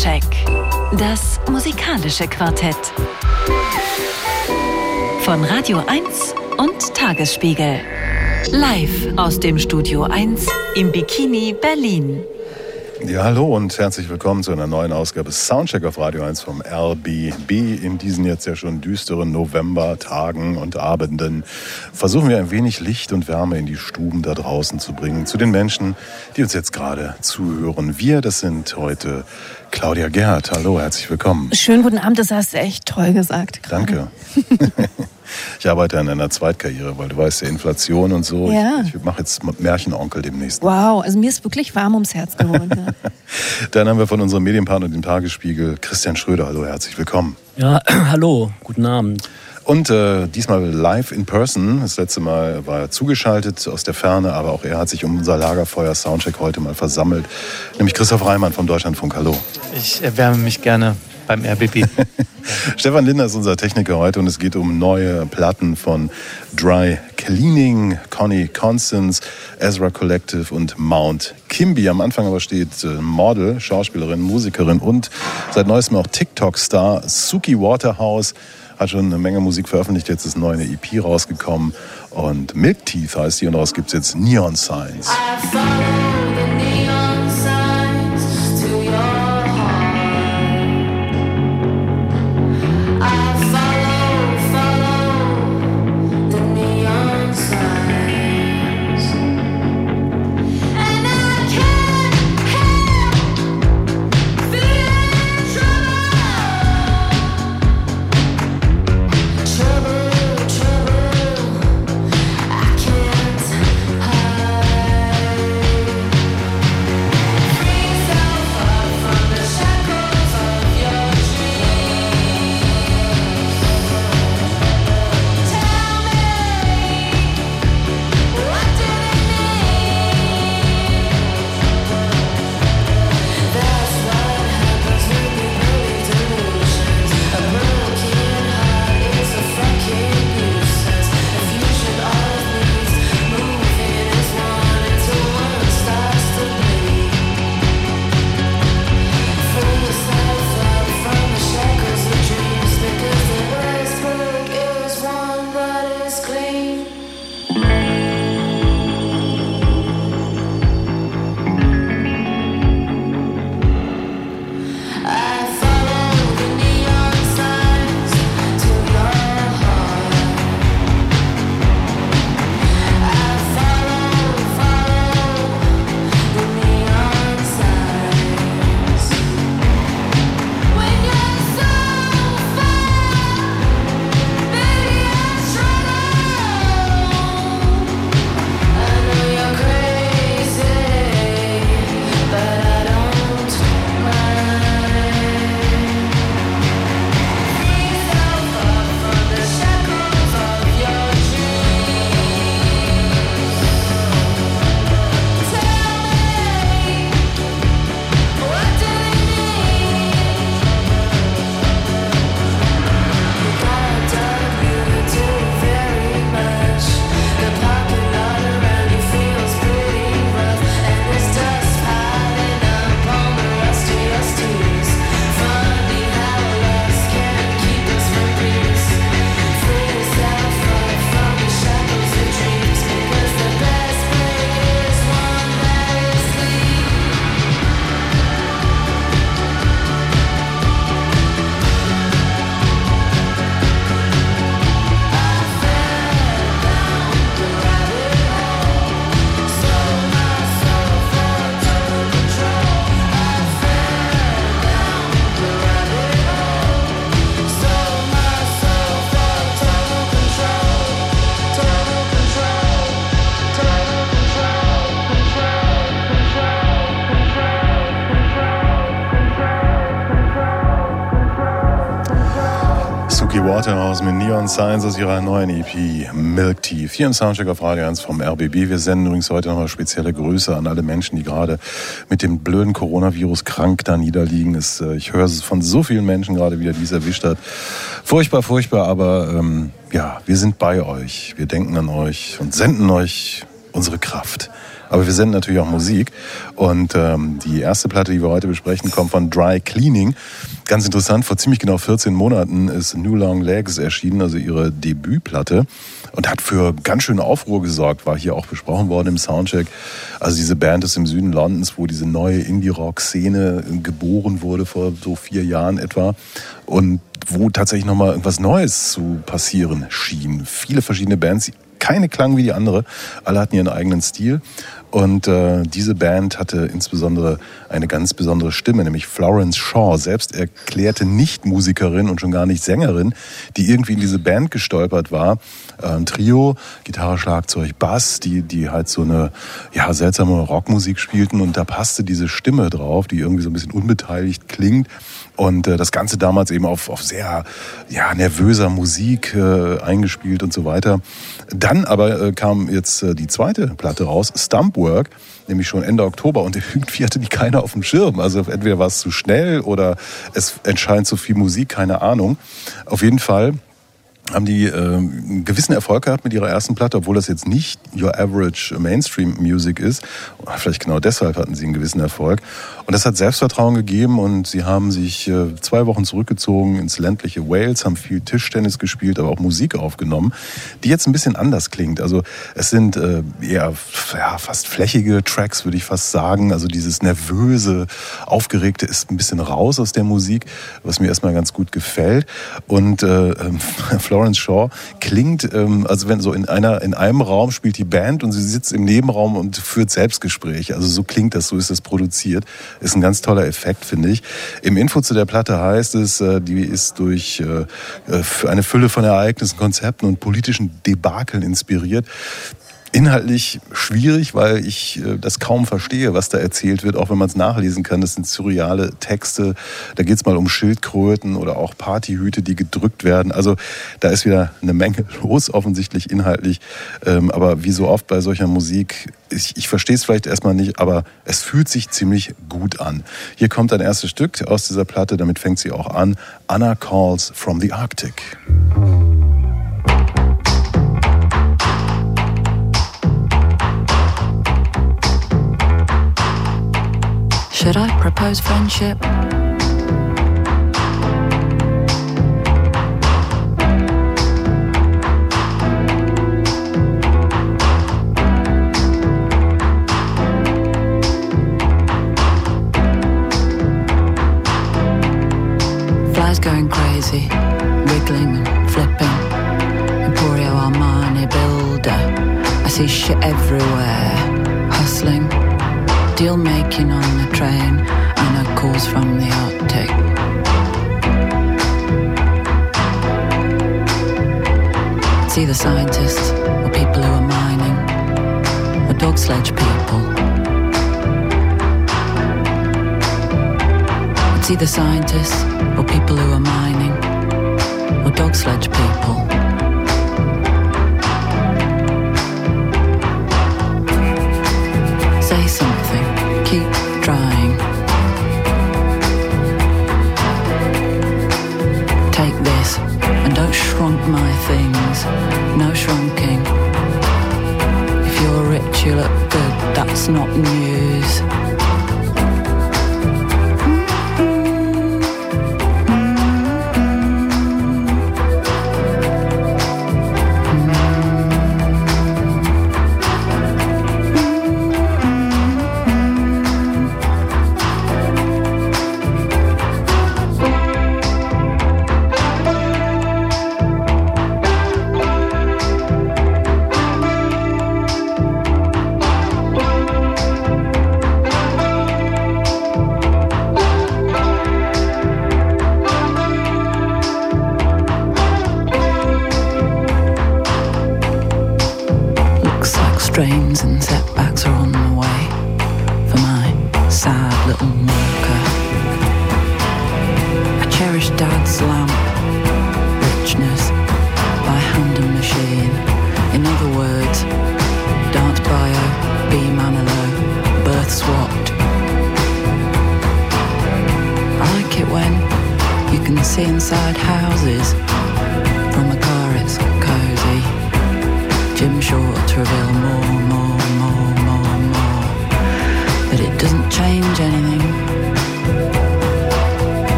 Soundcheck. Das musikalische Quartett. Von Radio 1 und Tagesspiegel. Live aus dem Studio 1 im Bikini Berlin. Ja, hallo und herzlich willkommen zu einer neuen Ausgabe Soundcheck auf Radio 1 vom RBB. In diesen jetzt ja schon düsteren Novembertagen und Abenden versuchen wir ein wenig Licht und Wärme in die Stuben da draußen zu bringen. Zu den Menschen, die uns jetzt gerade zuhören. Wir, das sind heute Claudia Gerhardt. Hallo, herzlich willkommen. Schönen guten Abend, das hast du echt toll gesagt. Gerade. Danke. Ich arbeite an einer Zweitkarriere, weil du weißt ja, Inflation und so. Ja. Ich, ich mache jetzt Märchenonkel demnächst. Wow, also mir ist wirklich warm ums Herz geworden. Dann haben wir von unserem Medienpartner, dem Tagesspiegel, Christian Schröder. Hallo, herzlich willkommen. Ja, hallo, guten Abend. Und äh, diesmal live in person. Das letzte Mal war er zugeschaltet aus der Ferne, aber auch er hat sich um unser Lagerfeuer Soundcheck heute mal versammelt. Nämlich Christoph Reimann vom Deutschlandfunk. Hallo. Ich erwärme mich gerne beim RBB. Stefan Linder ist unser Techniker heute und es geht um neue Platten von Dry Cleaning, Connie Constance, Ezra Collective und Mount Kimby. Am Anfang aber steht äh, Model, Schauspielerin, Musikerin und seit neuestem auch TikTok-Star Suki Waterhouse. Hat schon eine Menge Musik veröffentlicht, jetzt ist eine EP rausgekommen. Und Milk Teeth heißt die und daraus gibt es jetzt Neon Signs. Neon Signs aus ihrer neuen EP Milk Tea. Hier im Soundcheck auf Radio 1 vom RBB. Wir senden übrigens heute nochmal spezielle Grüße an alle Menschen, die gerade mit dem blöden Coronavirus krank da niederliegen. Es, äh, ich höre von so vielen Menschen gerade wieder, die es erwischt hat. Furchtbar, furchtbar, aber ähm, ja, wir sind bei euch. Wir denken an euch und senden euch unsere Kraft. Aber wir senden natürlich auch Musik. Und ähm, die erste Platte, die wir heute besprechen, kommt von Dry Cleaning. Ganz interessant, vor ziemlich genau 14 Monaten ist New Long Legs erschienen, also ihre Debütplatte. Und hat für ganz schön Aufruhr gesorgt, war hier auch besprochen worden im Soundcheck. Also diese Band ist im Süden Londons, wo diese neue Indie-Rock-Szene geboren wurde vor so vier Jahren etwa. Und wo tatsächlich nochmal irgendwas Neues zu passieren schien. Viele verschiedene Bands, keine klangen wie die andere, alle hatten ihren eigenen Stil. Und äh, diese Band hatte insbesondere eine ganz besondere Stimme, nämlich Florence Shaw, selbst erklärte Nicht-Musikerin und schon gar nicht Sängerin, die irgendwie in diese Band gestolpert war. Äh, ein Trio, Gitarre, Schlagzeug, Bass, die, die halt so eine ja, seltsame Rockmusik spielten und da passte diese Stimme drauf, die irgendwie so ein bisschen unbeteiligt klingt. Und äh, das Ganze damals eben auf, auf sehr ja, nervöser Musik äh, eingespielt und so weiter. Dann aber äh, kam jetzt äh, die zweite Platte raus, Stumpwork, nämlich schon Ende Oktober und irgendwie hatte die keiner auf dem Schirm. Also entweder war es zu schnell oder es entscheidend zu viel Musik, keine Ahnung. Auf jeden Fall haben die äh, einen gewissen Erfolg gehabt mit ihrer ersten Platte, obwohl das jetzt nicht Your Average Mainstream Music ist. Vielleicht genau deshalb hatten sie einen gewissen Erfolg. Und das hat Selbstvertrauen gegeben und sie haben sich äh, zwei Wochen zurückgezogen ins ländliche Wales, haben viel Tischtennis gespielt, aber auch Musik aufgenommen, die jetzt ein bisschen anders klingt. Also es sind äh, eher ja, fast flächige Tracks, würde ich fast sagen. Also dieses nervöse, aufgeregte ist ein bisschen raus aus der Musik, was mir erstmal ganz gut gefällt. Und äh, Florence Shaw klingt, ähm, also wenn so in einer in einem Raum spielt die Band und sie sitzt im Nebenraum und führt Selbstgespräche. Also so klingt das, so ist das produziert. Ist ein ganz toller Effekt, finde ich. Im Info zu der Platte heißt es, äh, die ist durch äh, äh eine Fülle von Ereignissen, Konzepten und politischen Debakeln inspiriert inhaltlich schwierig, weil ich äh, das kaum verstehe, was da erzählt wird, auch wenn man es nachlesen kann. Das sind surreale Texte. Da geht es mal um Schildkröten oder auch Partyhüte, die gedrückt werden. Also da ist wieder eine Menge los, offensichtlich inhaltlich. Ähm, aber wie so oft bei solcher Musik, ich, ich verstehe es vielleicht erstmal nicht, aber es fühlt sich ziemlich gut an. Hier kommt ein erstes Stück aus dieser Platte, damit fängt sie auch an. Anna Calls from the Arctic. Should I propose friendship? Flies going crazy, wiggling and flipping. Emporio Armani builder. I see shit everywhere, hustling deal making on the train and a calls from the Arctic. It's either scientists or people who are mining or dog sledge people. It's either scientists or people who are mining or dog sledge people. My things, no shrunking. If you're rich, you look good, that's not news.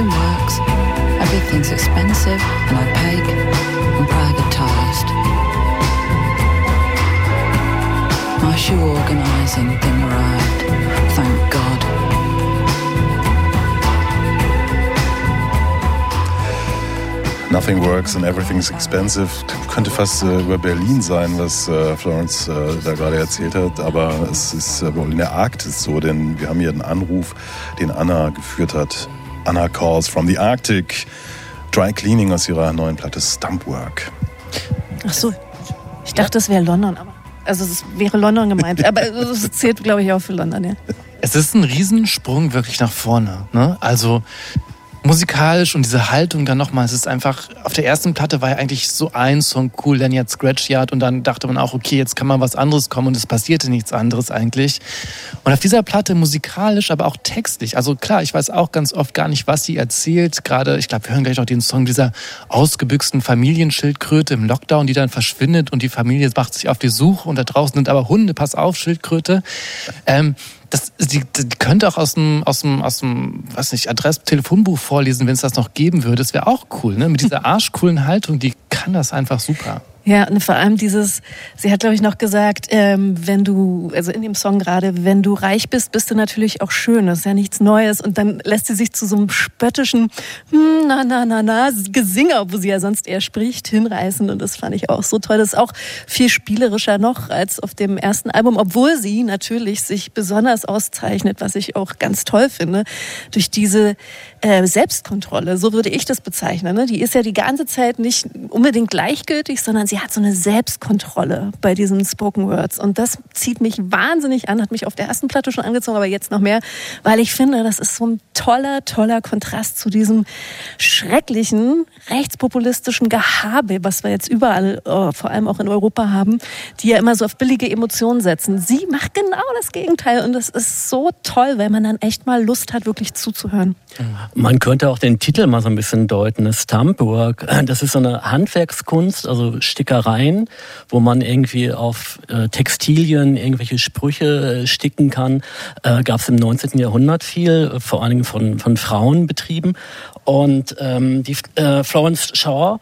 Nothing works. Everything's expensive and opaque and privatized. My shoe organizing thing arrived. Thank God. Nothing works and everything's expensive. Könnte fast äh, über Berlin sein, was äh, Florence äh, da gerade erzählt hat. Aber es ist äh, wohl in der Arktis so, denn wir haben hier einen Anruf, den Anna geführt hat. Anna calls from the Arctic. Dry Cleaning aus ihrer neuen Platte Stumpwork. Ach so. Ich dachte, es wäre London, aber. Also es wäre London gemeint. Aber es zählt, glaube ich, auch für London, ja. Es ist ein Riesensprung wirklich nach vorne. Ne? Also musikalisch und diese Haltung dann nochmal, es ist einfach, auf der ersten Platte war ja eigentlich so ein Song cool, dann jetzt Scratch Yard und dann dachte man auch, okay, jetzt kann mal was anderes kommen und es passierte nichts anderes eigentlich. Und auf dieser Platte musikalisch, aber auch textlich, also klar, ich weiß auch ganz oft gar nicht, was sie erzählt, gerade, ich glaube, wir hören gleich noch den Song dieser ausgebüxten Familienschildkröte im Lockdown, die dann verschwindet und die Familie macht sich auf die Suche und da draußen sind aber Hunde, pass auf, Schildkröte. Ähm, das, die, die könnte auch aus dem, aus dem, aus dem, weiß nicht, Adress-Telefonbuch vorlesen, wenn es das noch geben würde. Das wäre auch cool, ne? Mit dieser arschcoolen Haltung, die kann das einfach super. Ja, und vor allem dieses, sie hat, glaube ich, noch gesagt, ähm, wenn du, also in dem Song gerade, wenn du reich bist, bist du natürlich auch schön. Das ist ja nichts Neues. Und dann lässt sie sich zu so einem spöttischen hm, na, na, na, na, Gesinger, wo sie ja sonst eher spricht, hinreißen. Und das fand ich auch so toll. Das ist auch viel spielerischer noch als auf dem ersten Album, obwohl sie natürlich sich besonders auszeichnet, was ich auch ganz toll finde, durch diese äh, Selbstkontrolle. So würde ich das bezeichnen. Ne? Die ist ja die ganze Zeit nicht unbedingt gleichgültig, sondern sie hat so eine Selbstkontrolle bei diesen Spoken Words. Und das zieht mich wahnsinnig an, hat mich auf der ersten Platte schon angezogen, aber jetzt noch mehr, weil ich finde, das ist so ein toller, toller Kontrast zu diesem schrecklichen, rechtspopulistischen Gehabe, was wir jetzt überall, äh, vor allem auch in Europa haben, die ja immer so auf billige Emotionen setzen. Sie macht genau das Gegenteil und das ist so toll, weil man dann echt mal Lust hat, wirklich zuzuhören. Man könnte auch den Titel mal so ein bisschen deuten. Stumpwork, das ist so eine Handwerkskunst, also Stickereien, wo man irgendwie auf äh, Textilien irgendwelche Sprüche äh, sticken kann. Äh, Gab es im 19. Jahrhundert viel, vor allen Dingen von, von Frauen betrieben. Und ähm, die äh, Florence Shaw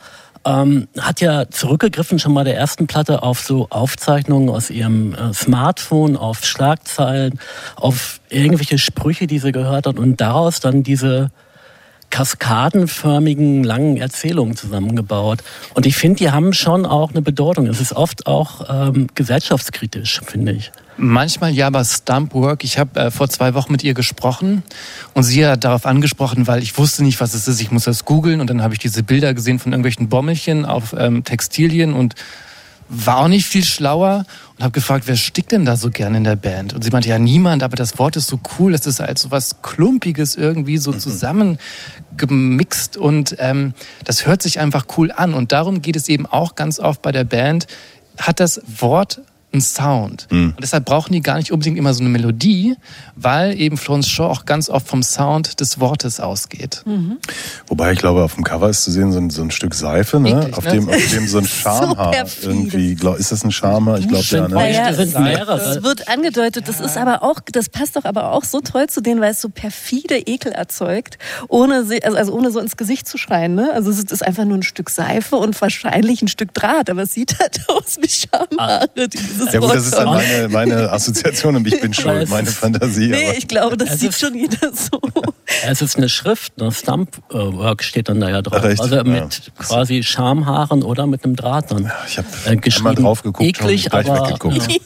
ähm, hat ja zurückgegriffen schon mal der ersten Platte auf so Aufzeichnungen aus ihrem äh, Smartphone, auf Schlagzeilen, auf irgendwelche Sprüche, die sie gehört hat und daraus dann diese kaskadenförmigen langen Erzählungen zusammengebaut. Und ich finde, die haben schon auch eine Bedeutung. Es ist oft auch ähm, gesellschaftskritisch, finde ich. Manchmal ja, aber Stumpwork. Ich habe äh, vor zwei Wochen mit ihr gesprochen und sie hat darauf angesprochen, weil ich wusste nicht, was es ist. Ich muss das googeln und dann habe ich diese Bilder gesehen von irgendwelchen Bommelchen auf ähm, Textilien und war auch nicht viel schlauer und habe gefragt, wer stickt denn da so gern in der Band? Und sie meinte, ja, niemand, aber das Wort ist so cool, das ist halt so was Klumpiges irgendwie so zusammengemixt und ähm, das hört sich einfach cool an. Und darum geht es eben auch ganz oft bei der Band, hat das Wort einen Sound. Mhm. Und deshalb brauchen die gar nicht unbedingt immer so eine Melodie, weil eben Florence Shaw auch ganz oft vom Sound des Wortes ausgeht. Wobei ich glaube, auf dem Cover ist zu sehen so ein, so ein Stück Seife, ne? Eklig, auf, ne? dem, auf dem so ein Schamhaar irgendwie. Glaub, ist das ein Schamhaar? Ich glaube ja, ne? Mehrere. Es wird angedeutet, das ist aber auch, das passt doch aber auch so toll zu denen, weil es so perfide Ekel erzeugt, ohne, also, also ohne so ins Gesicht zu schreien. Ne? Also es ist einfach nur ein Stück Seife und wahrscheinlich ein Stück Draht, aber es sieht halt aus wie Schamhaare. die dieses Ja gut, das ist dann meine, meine Assoziation und ich bin schuld, meine ist- Fantasie. Nee, aber ich glaube, das Es sieht ist- schon jeder so. Es ist eine Schrift, ne? Stumpwork steht dann da ja drauf. Ach, echt? Also Ja. mit quasi Schamhaaren oder mit einem Draht dann. ich habe äh, einmal geschrieben. drauf geguckt Eklig, und gleich aber weggeguckt. äh,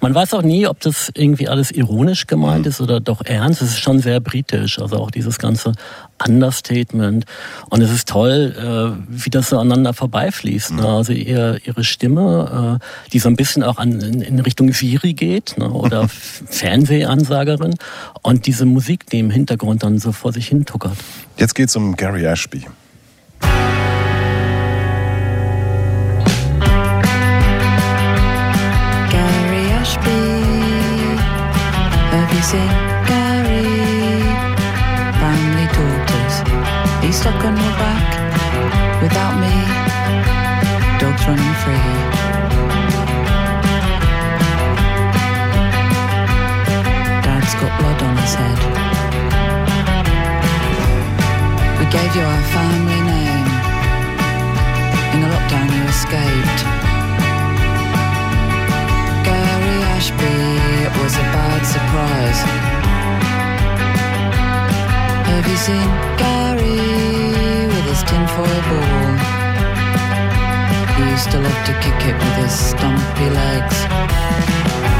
Man weiß auch nie, ob das irgendwie alles ironisch gemeint ist oder doch ernst. Es ist schon sehr britisch, also auch dieses ganze Understatement. Und es ist toll, äh, wie das so aneinander vorbeifließt. Ne? Also ihr, ihre Stimme, äh, die so ein bisschen auch an, in, in Richtung Siri geht ne? oder Fernsehansagerin und diese Musik, die im Hintergrund dann so vor sich hin tuckert. Jetzt geht's um Gary Ashby. Stuck on your back without me. Dogs running free. Dad's got blood on his head. We gave you our family name. In the lockdown, you escaped. Gary Ashby, it was a bad surprise. Have you seen Gary his tinfoil ball? He used to love to kick it with his stumpy legs.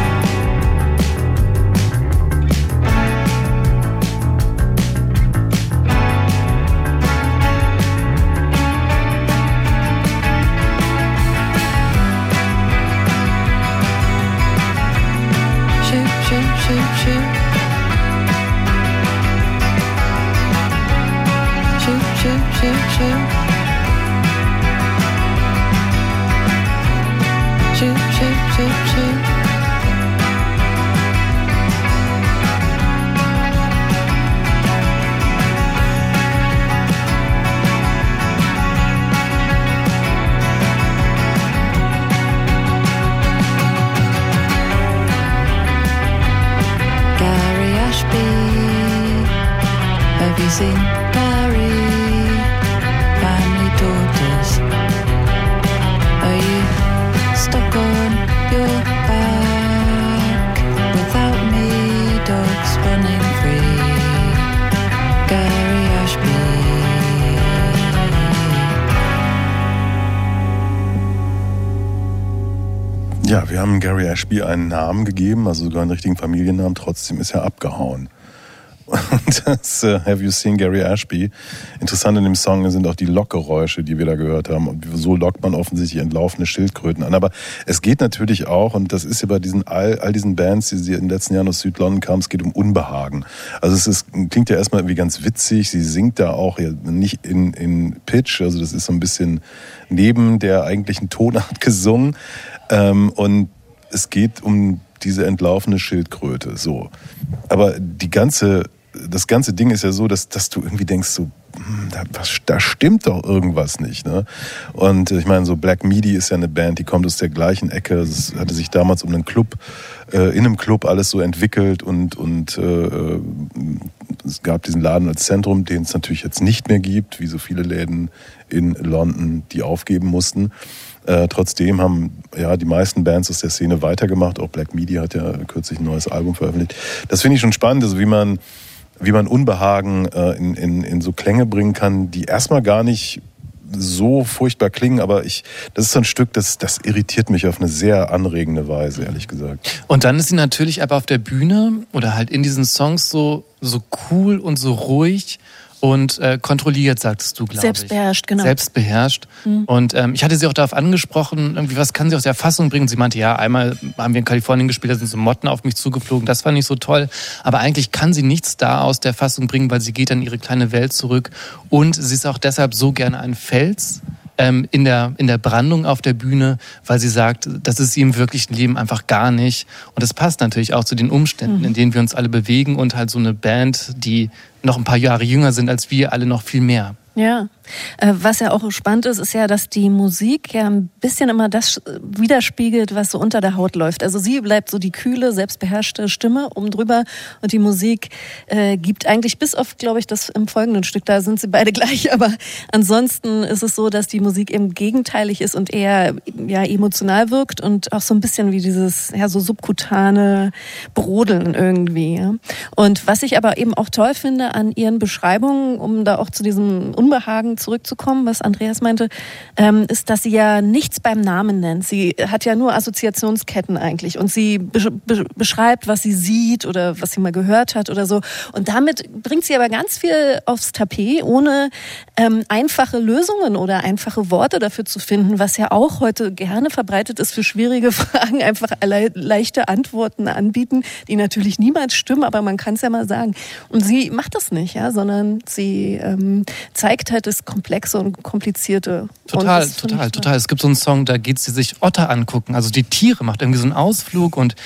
Haben Gary Ashby einen Namen gegeben, also sogar einen richtigen Familiennamen, trotzdem ist er abgehauen. Und das äh, Have You Seen Gary Ashby? Interessant in dem Song sind auch die Lockgeräusche, die wir da gehört haben. Und so lockt man offensichtlich entlaufene Schildkröten an. Aber es geht natürlich auch, und das ist ja bei diesen all, all diesen Bands, die sie in den letzten Jahren aus Südlondon kamen, es geht um Unbehagen. Also es ist, klingt ja erstmal irgendwie ganz witzig. Sie singt da auch ja nicht in, in Pitch, also das ist so ein bisschen neben der eigentlichen Tonart gesungen. Ähm, und es geht um diese entlaufene Schildkröte. So. Aber die ganze, das ganze Ding ist ja so, dass, dass du irgendwie denkst, so, hm, da, was, da stimmt doch irgendwas nicht. Ne? Und äh, ich meine, so Black Midi ist ja eine Band, die kommt aus der gleichen Ecke. Es hatte sich damals um einen Club, äh, in einem Club alles so entwickelt und, und äh, es gab diesen Laden als Zentrum, den es natürlich jetzt nicht mehr gibt, wie so viele Läden in London, die aufgeben mussten. Äh, trotzdem haben ja die meisten Bands aus der Szene weitergemacht. Auch Black Media hat ja kürzlich ein neues Album veröffentlicht. Das finde ich schon spannend, also wie man, wie man Unbehagen äh, in, in, in so Klänge bringen kann, die erstmal gar nicht so furchtbar klingen, aber ich, das ist so ein Stück, das, das irritiert mich auf eine sehr anregende Weise, ehrlich gesagt. Und dann ist sie natürlich aber auf der Bühne oder halt in diesen Songs so, so cool und so ruhig und äh, kontrolliert, sagtest du, glaube ich. Selbstbeherrscht, genau. Selbstbeherrscht. Mhm. Und ähm, ich hatte sie auch darauf angesprochen, irgendwie, was kann sie aus der Fassung bringen? Sie meinte, ja, einmal haben wir in Kalifornien gespielt, da sind so Motten auf mich zugeflogen, das fand ich so toll. Aber eigentlich kann sie nichts da aus der Fassung bringen, weil sie geht in ihre kleine Welt zurück. Und sie ist auch deshalb so gerne ein Fels ähm, in, der, in der Brandung auf der Bühne, weil sie sagt, das ist sie im wirklichen Leben einfach gar nicht. Und das passt natürlich auch zu den Umständen, Mhm. in denen wir uns alle bewegen und halt so eine Band, die noch ein paar Jahre jünger sind als wir, alle noch viel mehr. Ja, Äh, was ja auch spannend ist, ist ja, dass die Musik ja ein bisschen immer das widerspiegelt, was so unter der Haut läuft. Also sie bleibt so die kühle, selbstbeherrschte Stimme oben drüber und die Musik äh, gibt eigentlich bis auf, glaube ich, das im folgenden Stück, da sind sie beide gleich, aber ansonsten ist es so, dass die Musik eben gegenteilig ist und eher ja emotional wirkt und auch so ein bisschen wie dieses ja so subkutane Brodeln irgendwie. Ja. Und was ich aber eben auch toll finde an ihren Beschreibungen, um da auch zu diesem Unbehagen zurückzukommen, was Andreas meinte, ähm, ist, dass sie ja nichts beim Namen nennt. Sie hat ja nur Assoziationsketten eigentlich und sie be be beschreibt, was sie sieht oder was sie mal gehört hat oder so. Und damit bringt sie aber ganz viel aufs Tapet, ohne ähm, einfache Lösungen oder einfache Worte dafür zu finden, was ja auch heute gerne verbreitet ist für schwierige Fragen, einfach le leichte Antworten anbieten, die natürlich niemals stimmen, aber man kann es ja mal sagen. Und sie macht das nicht, ja, sondern sie ähm, zeigt halt das Komplexe und Komplizierte. Total, und total, total. Es gibt so einen Song, da geht sie sich Otter angucken, also die Tiere, macht irgendwie so einen Ausflug und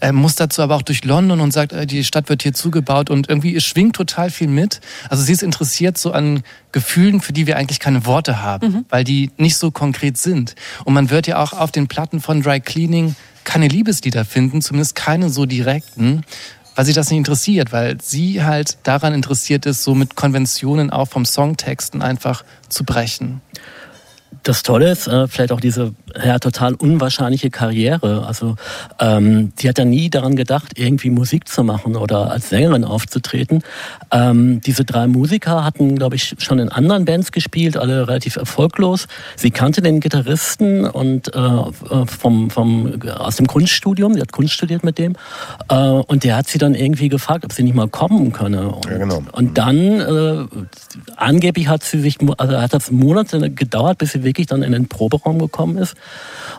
äh, muss dazu aber auch durch London und sagt, äh, die Stadt wird hier zugebaut und irgendwie schwingt total viel mit. Also sie ist interessiert so an Gefühlen, für die wir eigentlich keine Worte haben, mhm. weil die nicht so konkret sind. Und man wird ja auch auf den Platten von Dry Cleaning keine Liebeslieder finden, zumindest keine so direkten weil sie das nicht interessiert, weil sie halt daran interessiert ist, so mit Konventionen auch vom Songtexten einfach zu brechen das Tolle ist, äh, vielleicht auch diese ja, total unwahrscheinliche Karriere. Also ähm, sie hat ja nie daran gedacht, irgendwie Musik zu machen oder als Sängerin aufzutreten. Ähm, diese drei Musiker hatten, glaube ich, schon in anderen Bands gespielt, alle relativ erfolglos. Sie kannte den Gitarristen und äh, äh vom, vom, aus dem Kunststudium, sie hat Kunst studiert mit dem. Äh, und der hat sie dann irgendwie gefragt, ob sie nicht mal kommen könne. Und, ja, genau. und dann, äh, angeblich hat sie sich, also hat das Monate gedauert, bis sie wirklich dann in den Proberaum gekommen ist.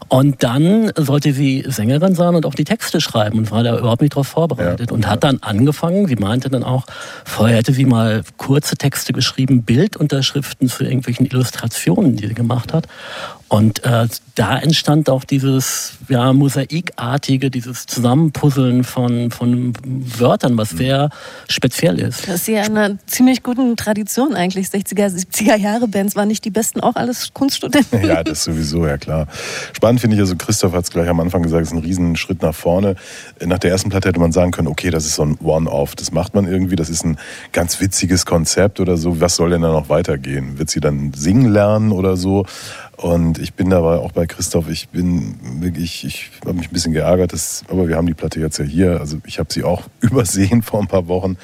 Und dann sollte sie Sängerin sein und auch die Texte schreiben und war da überhaupt nicht darauf vorbereitet. Ja, und hat dann angefangen, sie meinte dann auch, vorher hätte sie mal kurze Texte geschrieben, Bildunterschriften zu irgendwelchen Illustrationen, die sie gemacht hat. Und äh, da entstand auch dieses ja, Mosaikartige, dieses Zusammenpuzzeln von, von Wörtern, was sehr speziell ist. Das ist ja eine ziemlich guten Tradition eigentlich. 60er, 70er Jahre Bands waren nicht die besten, auch alles Kunststudenten. Ja, das sowieso, ja klar. Spannend finde ich, also Christoph hat es gleich am Anfang gesagt, es ist ein Riesenschritt nach vorne. Nach der ersten Platte hätte man sagen können, okay, das ist so ein One-Off, das macht man irgendwie, das ist ein ganz witziges Konzept oder so. Was soll denn da noch weitergehen? Wird sie dann singen lernen oder so? Und ich bin dabei auch bei Christoph, ich bin wirklich, ich habe mich ein bisschen geärgert, dass, aber wir haben die Platte jetzt ja hier. Also ich habe sie auch übersehen vor ein paar Wochen.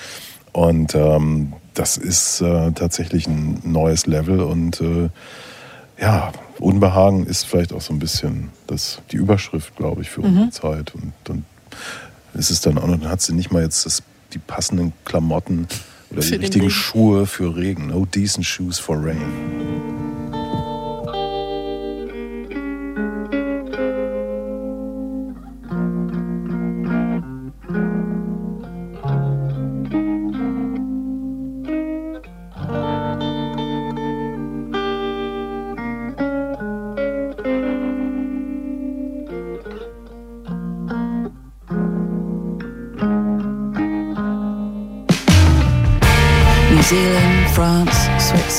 Und ähm, das ist äh, tatsächlich ein neues Level und äh, ja, Unbehagen ist vielleicht auch so ein bisschen das, die Überschrift, glaube ich, für unsere mhm. Zeit. Und dann ist es dann auch noch, dann hat sie nicht mal jetzt das, die passenden Klamotten oder die richtigen Schuhe für Regen. No decent shoes for rain.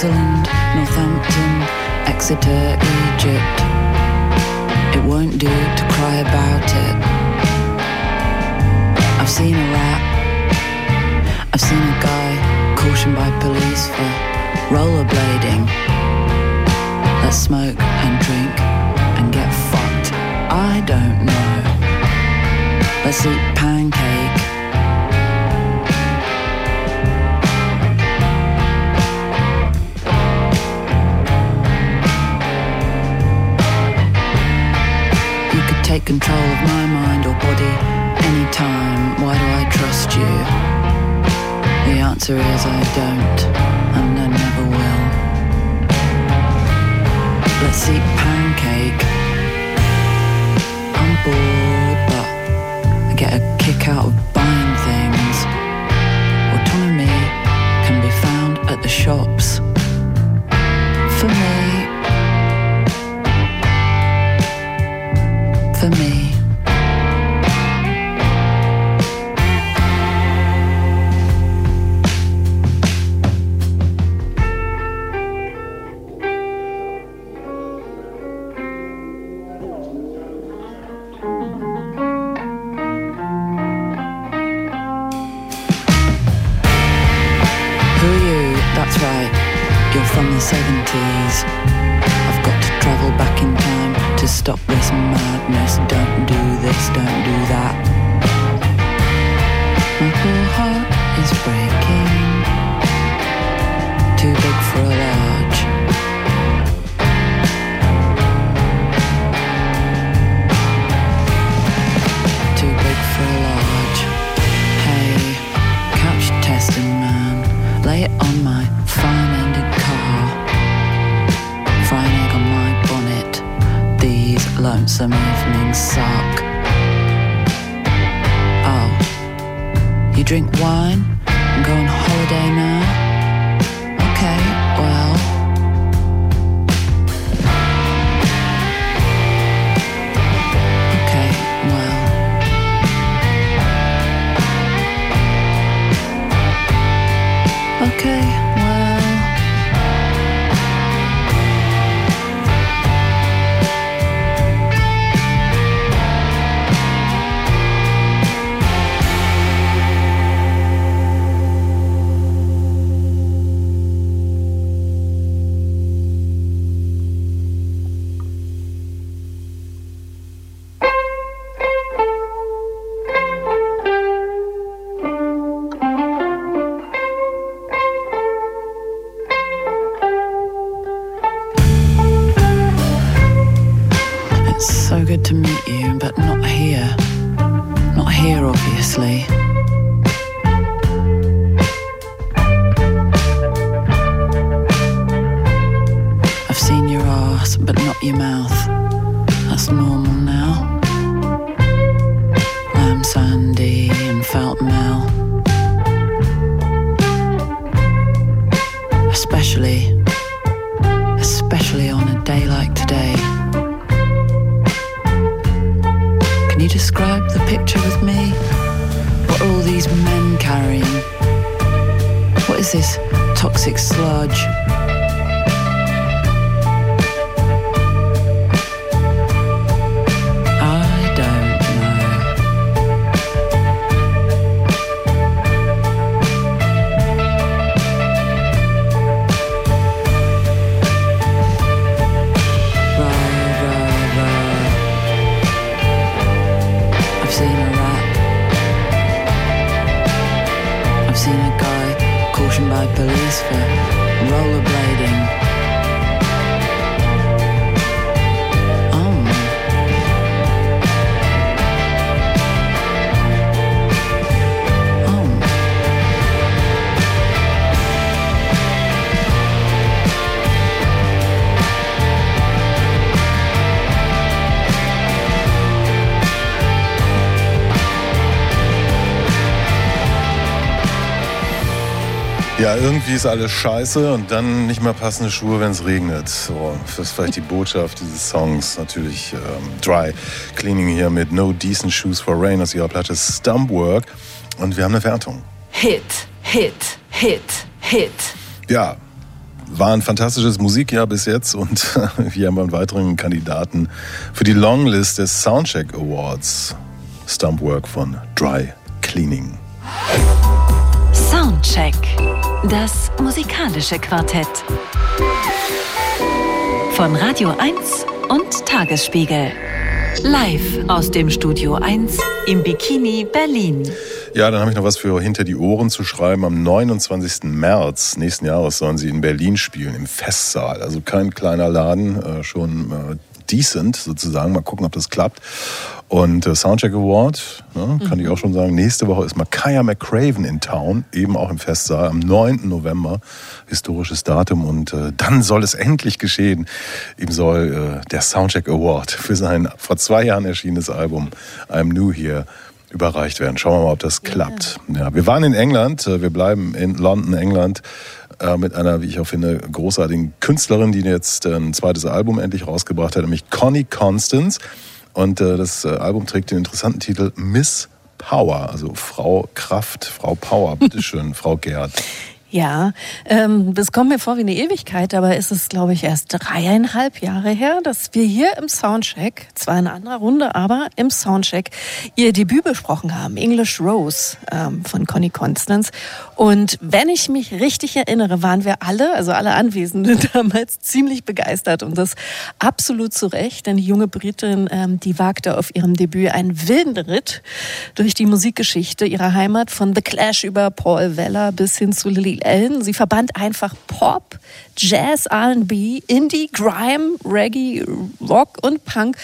Switzerland, Northampton, Exeter, Egypt. It won't do to cry about it. I've seen a rat. I've seen a guy cautioned by police for rollerblading. Let's smoke and drink and get fucked. I don't know. Let's eat control of my mind or body anytime. Why do I trust you? The answer is I don't, evenings suck. Oh, you drink wine and go on holiday now? Ja, irgendwie ist alles scheiße und dann nicht mehr passende Schuhe, wenn es regnet. So, das ist vielleicht die Botschaft dieses Songs. Natürlich ähm, Dry Cleaning hier mit No Decent Shoes for Rain aus ihrer Platte Stumpwork. Und wir haben eine Wertung. Hit, Hit, Hit, Hit. Ja, war ein fantastisches Musikjahr bis jetzt und wir haben einen weiteren Kandidaten für die Longlist des Soundcheck Awards. Stumpwork von Dry Cleaning. Soundcheck. Das musikalische Quartett. Von Radio 1 und Tagesspiegel. Live aus dem Studio 1 im Bikini Berlin. Ja, dann habe ich noch was für hinter die Ohren zu schreiben. Am 29. März nächsten Jahres sollen sie in Berlin spielen, im Festsaal. Also kein kleiner Laden, äh, schon äh, decent sozusagen. Mal gucken, ob das klappt. Und äh, Soundcheck Award, ne, kann ich auch schon sagen, nächste Woche ist Makaya McCraven in Town, eben auch im Festsaal, am 9. November, historisches Datum. Und äh, dann soll es endlich geschehen. Ihm soll äh, der Soundcheck Award für sein vor zwei Jahren erschienenes Album I'm New Here überreicht werden. Schauen wir mal, ob das klappt. Ja, wir waren in England, äh, wir bleiben in London, England, äh, mit einer, wie ich auch finde, großartigen Künstlerin, die jetzt äh, ein zweites Album endlich rausgebracht hat, nämlich Connie Constance. Und äh, das äh, Album trägt den interessanten Titel Miss Power, also Frau Kraft, Frau Power. Bitteschön, Frau Gerd. Ja, ähm, das kommt mir vor wie eine Ewigkeit, aber es ist, glaube ich, erst dreieinhalb Jahre her, dass wir hier im Soundcheck, zwar in anderer Runde, aber im Soundcheck, ihr Debüt besprochen haben, English Rose ähm, von Connie Constance. Und wenn ich mich richtig erinnere, waren wir alle, also alle Anwesenden damals ziemlich begeistert und das absolut zu Recht, denn die junge Britin, ähm, die wagte auf ihrem Debüt einen wilden Ritt durch die Musikgeschichte ihrer Heimat, von The Clash über Paul Weller bis hin zu Lily Allen. Sie verband einfach Pop, Jazz, R&B, Indie, Grime, Reggae, Rock und Punk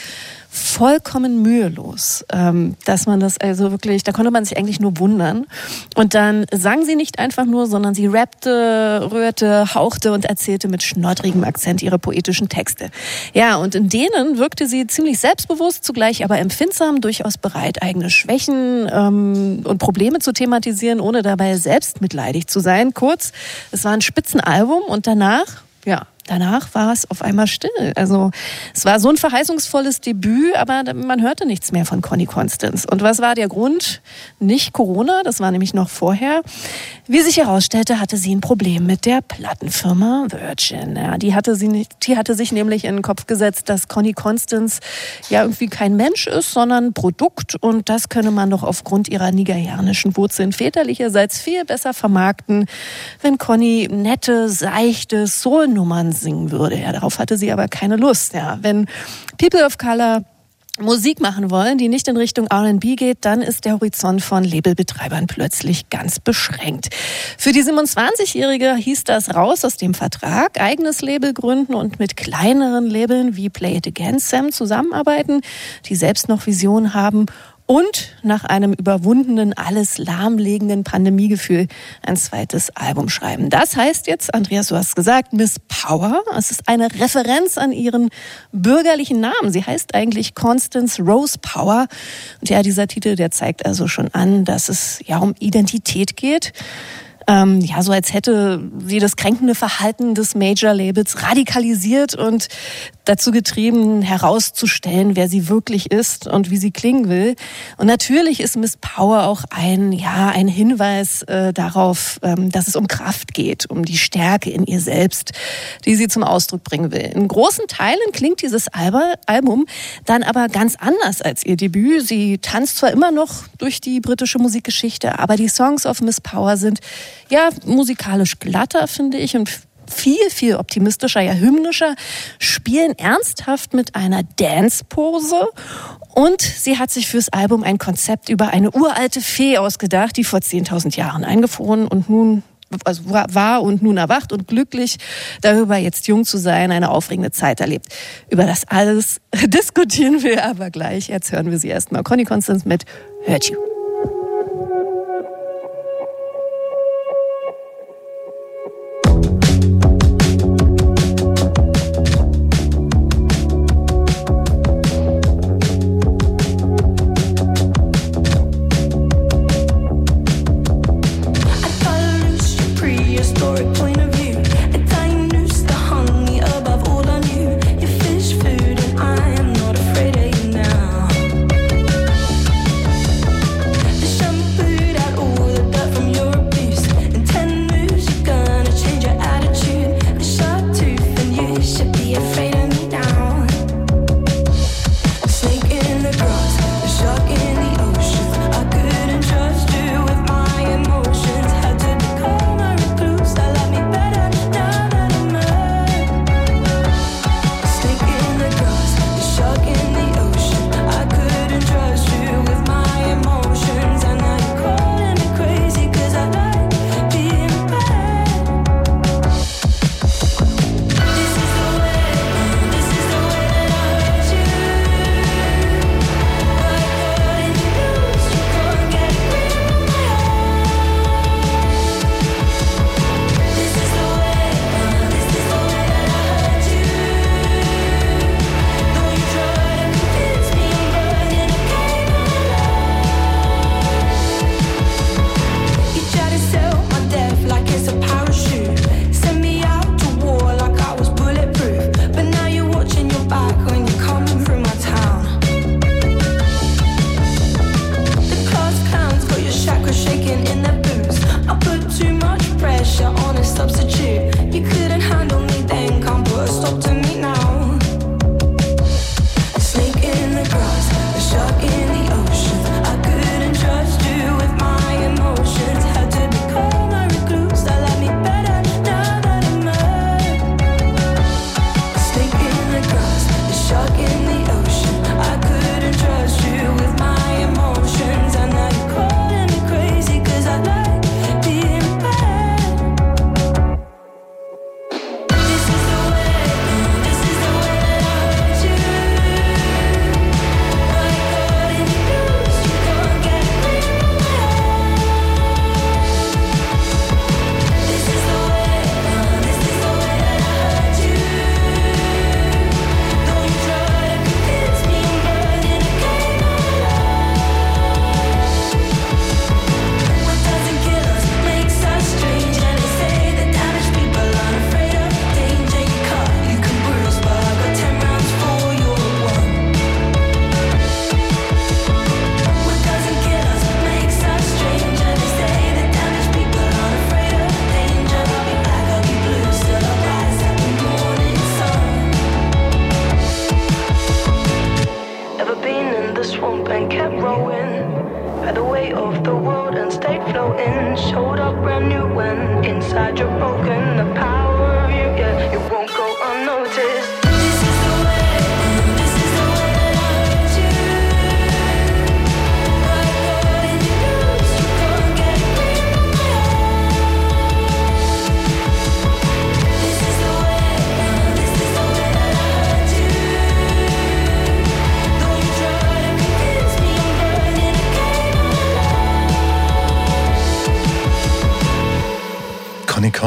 vollkommen mühelos, ähm, dass man das also wirklich, da konnte man sich eigentlich nur wundern. Und dann sang sie nicht einfach nur, sondern sie rappte, rührte, hauchte und erzählte mit schnoddrigem Akzent ihre poetischen Texte. Ja, und in denen wirkte sie ziemlich selbstbewusst, zugleich aber empfindsam, durchaus bereit, eigene Schwächen ähm, und Probleme zu thematisieren, ohne dabei selbst mitleidig zu sein. Kurz, es war ein Spitzenalbum und danach, ja, danach war es auf einmal still. Also es war so ein verheißungsvolles Debüt, aber man hörte nichts mehr von Conny Constance. Und was war der Grund? Nicht Corona, das war nämlich noch vorher. Wie sich herausstellte, hatte sie ein Problem mit der Plattenfirma Virgin. Ja, die, hatte sie nicht, die hatte sich nämlich in den Kopf gesetzt, dass Conny Constance ja irgendwie kein Mensch ist, sondern Produkt. Und das könne man doch aufgrund ihrer nigerianischen Wurzeln väterlicherseits viel besser vermarkten, wenn Conny nette, seichte Soul-Nummern singen würde. Ja, darauf hatte sie aber keine Lust. Ja, wenn People of Color Musik machen wollen, die nicht in Richtung R&B geht, dann ist der Horizont von Labelbetreibern plötzlich ganz beschränkt. Für die 27-Jährige hieß das raus aus dem Vertrag, eigenes Label gründen und mit kleineren Labeln wie Play It Again Sam zusammenarbeiten, die selbst noch Visionen haben und nach einem überwundenen, alles lahmlegenden Pandemiegefühl ein zweites Album schreiben. Das heißt jetzt, Andreas, du hast gesagt, Miss Power. Es ist eine Referenz an ihren bürgerlichen Namen. Sie heißt eigentlich Constance Rose Power. Und ja, dieser Titel, der zeigt also schon an, dass es ja um Identität geht ähm, ja, so als hätte sie das kränkende Verhalten des Major-Labels radikalisiert und dazu getrieben, herauszustellen, wer sie wirklich ist und wie sie klingen will. Und natürlich ist Miss Power auch ein, ja, ein Hinweis äh, darauf, ähm, dass es um Kraft geht, um die Stärke in ihr selbst, die sie zum Ausdruck bringen will. In großen Teilen klingt dieses Album dann aber ganz anders als ihr Debüt. Sie tanzt zwar immer noch durch die britische Musikgeschichte, aber die Songs of Miss Power sind ja, musikalisch glatter, finde ich, und viel, viel optimistischer, ja hymnischer, spielen ernsthaft mit einer Dance-Pose. Und sie hat sich fürs Album ein Konzept über eine uralte Fee ausgedacht, die vor 10.000 Jahren eingefroren und nun also war und nun erwacht und glücklich darüber, jetzt jung zu sein, eine aufregende Zeit erlebt. Über das alles diskutieren wir aber gleich. Jetzt hören wir sie erstmal. Conny Constance mit Hurt You.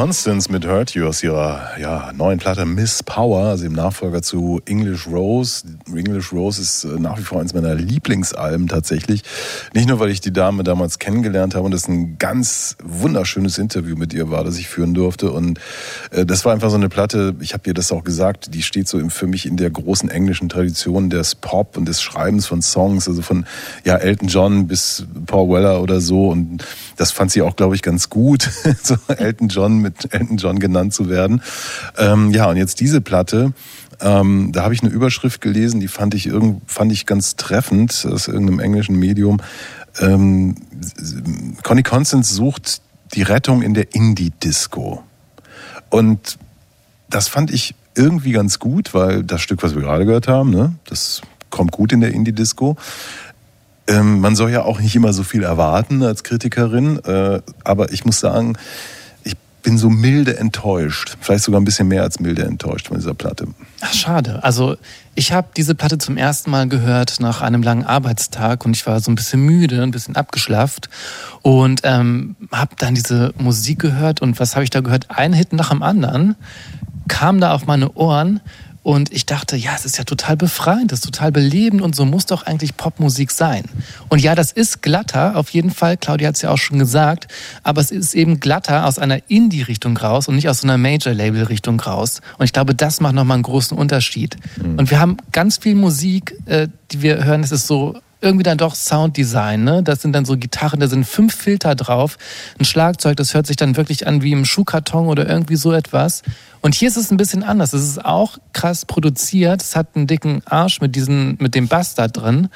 Constance mit Hurt You aus ihrer ja, neuen Platte Miss Power, also im Nachfolger zu English Rose. English Rose ist äh, nach wie vor eines meiner Lieblingsalben tatsächlich. Nicht nur, weil ich die Dame damals kennengelernt habe und es ein ganz wunderschönes Interview mit ihr war, das ich führen durfte. Und äh, das war einfach so eine Platte, ich habe ihr das auch gesagt, die steht so für mich in der großen englischen Tradition des Pop und des Schreibens von Songs, also von ja, Elton John bis Paul Weller oder so. Und das fand sie auch, glaube ich, ganz gut, so Elton John mit mit Elton John genannt zu werden. Ähm, ja, und jetzt diese Platte. Ähm, da habe ich eine Überschrift gelesen, die fand ich, irgend, fand ich ganz treffend aus irgendeinem englischen Medium. Ähm, Connie Constance sucht die Rettung in der Indie-Disco. Und das fand ich irgendwie ganz gut, weil das Stück, was wir gerade gehört haben, ne, das kommt gut in der Indie-Disco. Ähm, man soll ja auch nicht immer so viel erwarten als Kritikerin, äh, aber ich muss sagen, bin so milde enttäuscht. Vielleicht sogar ein bisschen mehr als milde enttäuscht von dieser Platte. Ach, schade. Also ich habe diese Platte zum ersten Mal gehört nach einem langen Arbeitstag und ich war so ein bisschen müde, ein bisschen abgeschlafft und ähm, habe dann diese Musik gehört und was habe ich da gehört? Ein Hit nach dem anderen kam da auf meine Ohren und ich dachte, ja, es ist ja total befreiend, es ist total belebend und so muss doch eigentlich Popmusik sein. Und ja, das ist glatter, auf jeden Fall. Claudia hat es ja auch schon gesagt. Aber es ist eben glatter aus einer Indie-Richtung raus und nicht aus so einer Major-Label-Richtung raus. Und ich glaube, das macht nochmal einen großen Unterschied. Mhm. Und wir haben ganz viel Musik, äh, die wir hören, es ist so irgendwie dann doch Sounddesign. Ne? Das sind dann so Gitarren, da sind fünf Filter drauf. Ein Schlagzeug, das hört sich dann wirklich an wie im Schuhkarton oder irgendwie so etwas. Und hier ist es ein bisschen anders. Es ist auch krass produziert. Es hat einen dicken Arsch mit, diesen, mit dem Bass da drin.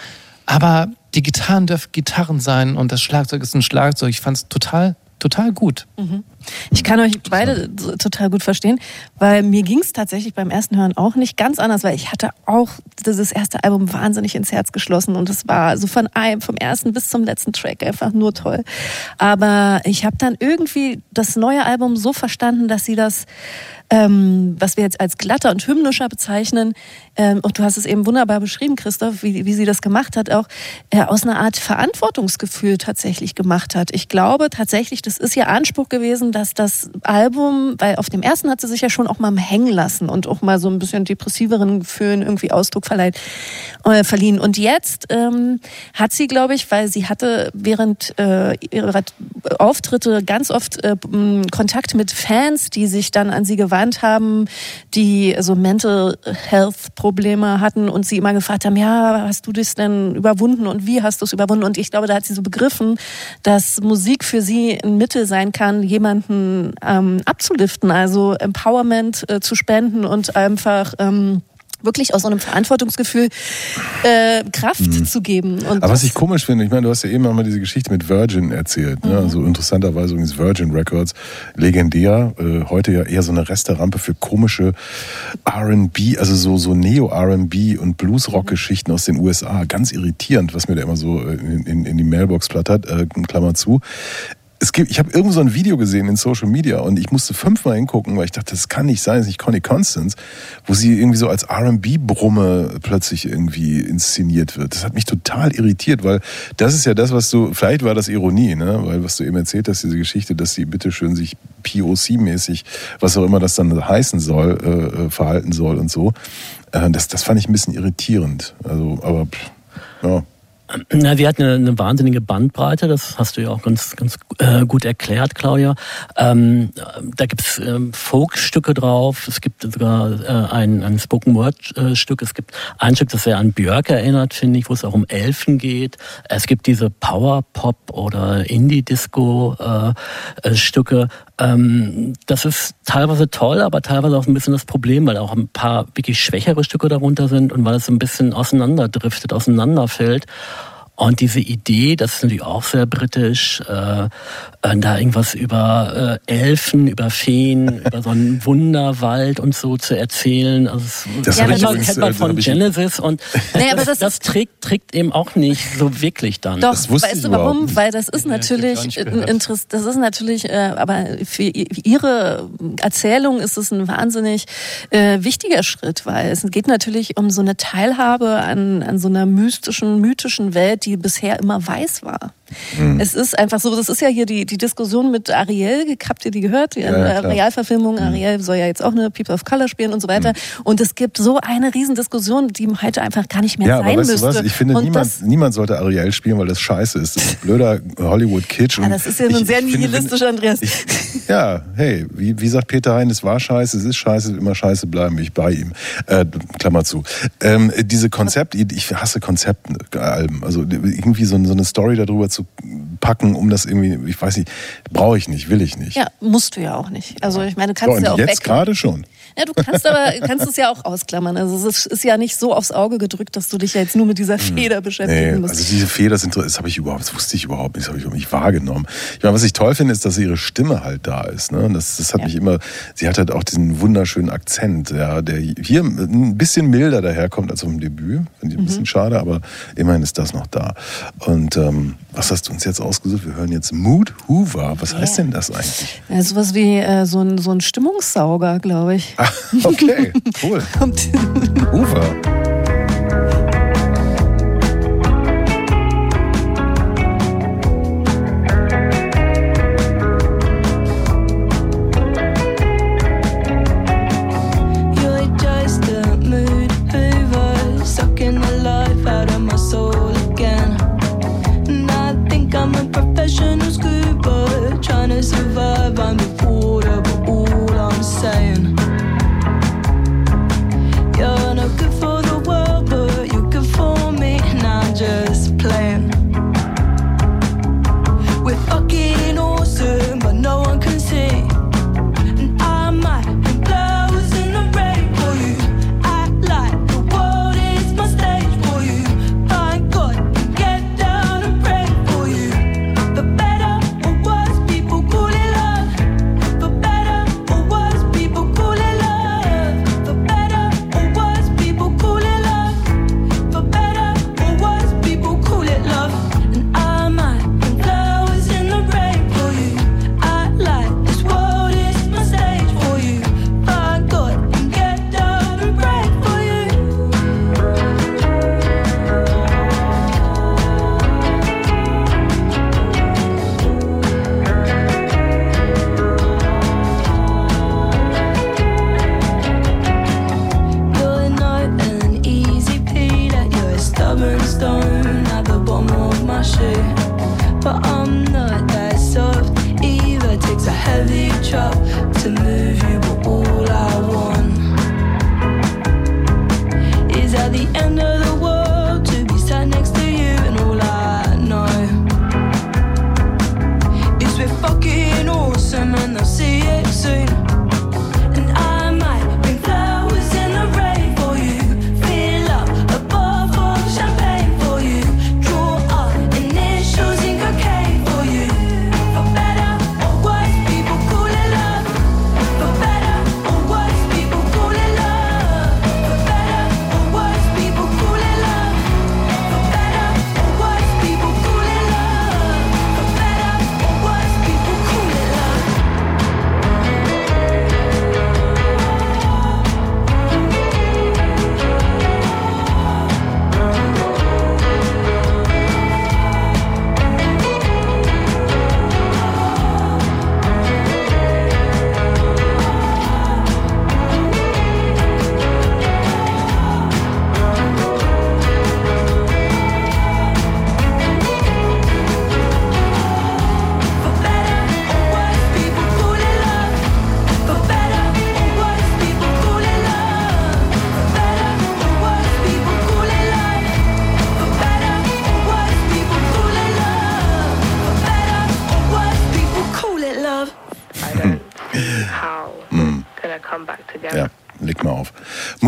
Aber die Gitarren dürfen Gitarren sein und das Schlagzeug ist ein Schlagzeug. Ich fand es total total gut. Mhm. Ich kann euch beide total gut verstehen, weil mir ging es tatsächlich beim ersten Hören auch nicht ganz anders, weil ich hatte auch dieses erste Album wahnsinnig ins Herz geschlossen und es war so von einem, vom ersten bis zum letzten Track einfach nur toll. Aber ich habe dann irgendwie das neue Album so verstanden, dass sie das ähm, was wir jetzt als glatter und hymnischer bezeichnen, ähm, und du hast es eben wunderbar beschrieben, Christoph, wie, wie sie das gemacht hat, auch äh, aus einer Art Verantwortungsgefühl tatsächlich gemacht hat. Ich glaube tatsächlich, das ist ihr Anspruch gewesen, dass das Album, weil auf dem ersten hat sie sich ja schon auch mal hängen lassen und auch mal so ein bisschen depressiveren Gefühlen irgendwie Ausdruck verleiht, äh, verliehen. Und jetzt ähm, hat sie, glaube ich, weil sie hatte während äh, ihrer Auftritte ganz oft äh, Kontakt mit Fans, die sich dann an sie gewandt haben, die so Mental Health Probleme hatten und sie immer gefragt haben, ja, hast du das denn überwunden und wie hast du es überwunden? Und ich glaube, da hat sie so begriffen, dass Musik für sie ein Mittel sein kann, jemanden ähm, abzuliften, also Empowerment äh, zu spenden und einfach ähm, wirklich aus so einem Verantwortungsgefühl äh, Kraft mhm. zu geben. Und Aber was ich komisch finde, ich meine, du hast ja eben auch mal diese Geschichte mit Virgin erzählt. Ne? Mhm. Also interessanterweise übrigens Virgin Records, legendär, äh, heute ja eher so eine Resterampe für komische R&B, also so, so Neo-R&B und Blues-Rock-Geschichten aus den USA. Ganz irritierend, was mir da immer so äh, in, in, in die Mailbox plattert, äh, Klammer zu es gibt, ich habe irgendwo so ein Video gesehen in Social Media und ich musste fünfmal hingucken, weil ich dachte, das kann nicht sein, das ist nicht Connie Constance, wo sie irgendwie so als R&B-Brumme plötzlich irgendwie inszeniert wird. Das hat mich total irritiert, weil das ist ja das, was du, vielleicht war das Ironie, ne? weil was du eben erzählt hast, diese Geschichte, dass sie bitteschön sich POC-mäßig, was auch immer das dann heißen soll, äh, äh, verhalten soll und so. Äh, das, das fand ich ein bisschen irritierend. Also, aber ja. Na, wir hatten eine, eine, wahnsinnige Bandbreite, das hast du ja auch ganz, ganz äh, gut erklärt, Claudia. Ähm, da gibt's ähm, Folkstücke drauf, es gibt sogar äh, ein, ein Spoken-Word-Stück, es gibt ein Stück, das sehr an Björk erinnert, finde ich, wo es auch um Elfen geht. Es gibt diese Power-Pop- oder Indie-Disco-Stücke. Äh, ähm, das ist teilweise toll, aber teilweise auch ein bisschen das Problem, weil auch ein paar wirklich schwächere Stücke darunter sind und weil es ein bisschen auseinanderdriftet, auseinanderfällt. Und diese Idee, das ist natürlich auch sehr britisch, äh, äh, da irgendwas über äh, Elfen, über Feen, über so einen Wunderwald und so zu erzählen. Also das ja, kennt man, übrigens, kennt man äh, von Genesis und Nee, aber das, das das, trägt, trägt eben auch nicht so wirklich dann. Doch, Das wusste weißt ich du warum? nicht. Weil das ist Ja, das natürlich nicht ein gehört. Interess das ist natürlich, äh, aber für ihre Erzählung ist es ein wahnsinnig äh, wichtiger Schritt, weil es geht natürlich um so eine Teilhabe an, an so einer mystischen, mythischen Welt, die bisher immer weiß war. Hm. Es ist einfach so, das ist ja hier die, die Diskussion mit Ariel, habt ihr die gehört? Die Ja, äh, ja. Hm. Realverfilmung, Ariel soll ja jetzt auch eine People of Color spielen und so weiter. Und es gibt so eine Riesendiskussion, die heute einfach gar nicht mehr Ja, sein aber weißt müsste. du was? Ich finde, und niemand, niemand sollte Ariel spielen, weil das scheiße ist. Das ist blöder Hollywood-Kitsch. Ja, Und das ist ja nun sehr ich finde, nihilistisch, Andreas. Ich, ja, hey, wie, wie sagt Peter Hein, es war scheiße, es ist scheiße, immer scheiße bleiben, ich bei ihm. Äh, Klammer zu. Ähm, diese Konzept, ich hasse Konzeptalben. Also irgendwie so, so eine Story darüber zu packen, um das irgendwie, ich weiß nicht, brauche ich nicht, will ich nicht. Ja, musst du ja auch nicht. Also ich meine, du kannst und ja auch jetzt weg. gerade schon. Ja, du kannst aber kannst es ja auch ausklammern. Also es ist, ja nicht so aufs Auge gedrückt, dass du dich ja jetzt nur mit dieser Feder beschäftigen Nee, musst. also diese Fehler, das, inter- das habe ich überhaupt, das wusste ich überhaupt nicht, das habe ich überhaupt nicht wahrgenommen. Ich meine, was ich toll finde, ist, dass ihre Stimme halt da ist. Ne? Das, das hat Ja. mich immer, sie hat halt auch diesen wunderschönen Akzent, ja, der hier ein bisschen milder daherkommt als dem Debüt. Finde ich ein bisschen Mhm. schade, aber immerhin ist das noch da. Und ähm, was hast du uns jetzt ausgesucht? Wir hören jetzt Mood Hoover. Was heißt denn das eigentlich? ja, sowas wie äh, so, ein, so ein Stimmungssauger, glaube ich. Okay, cool. Kommt Hoover.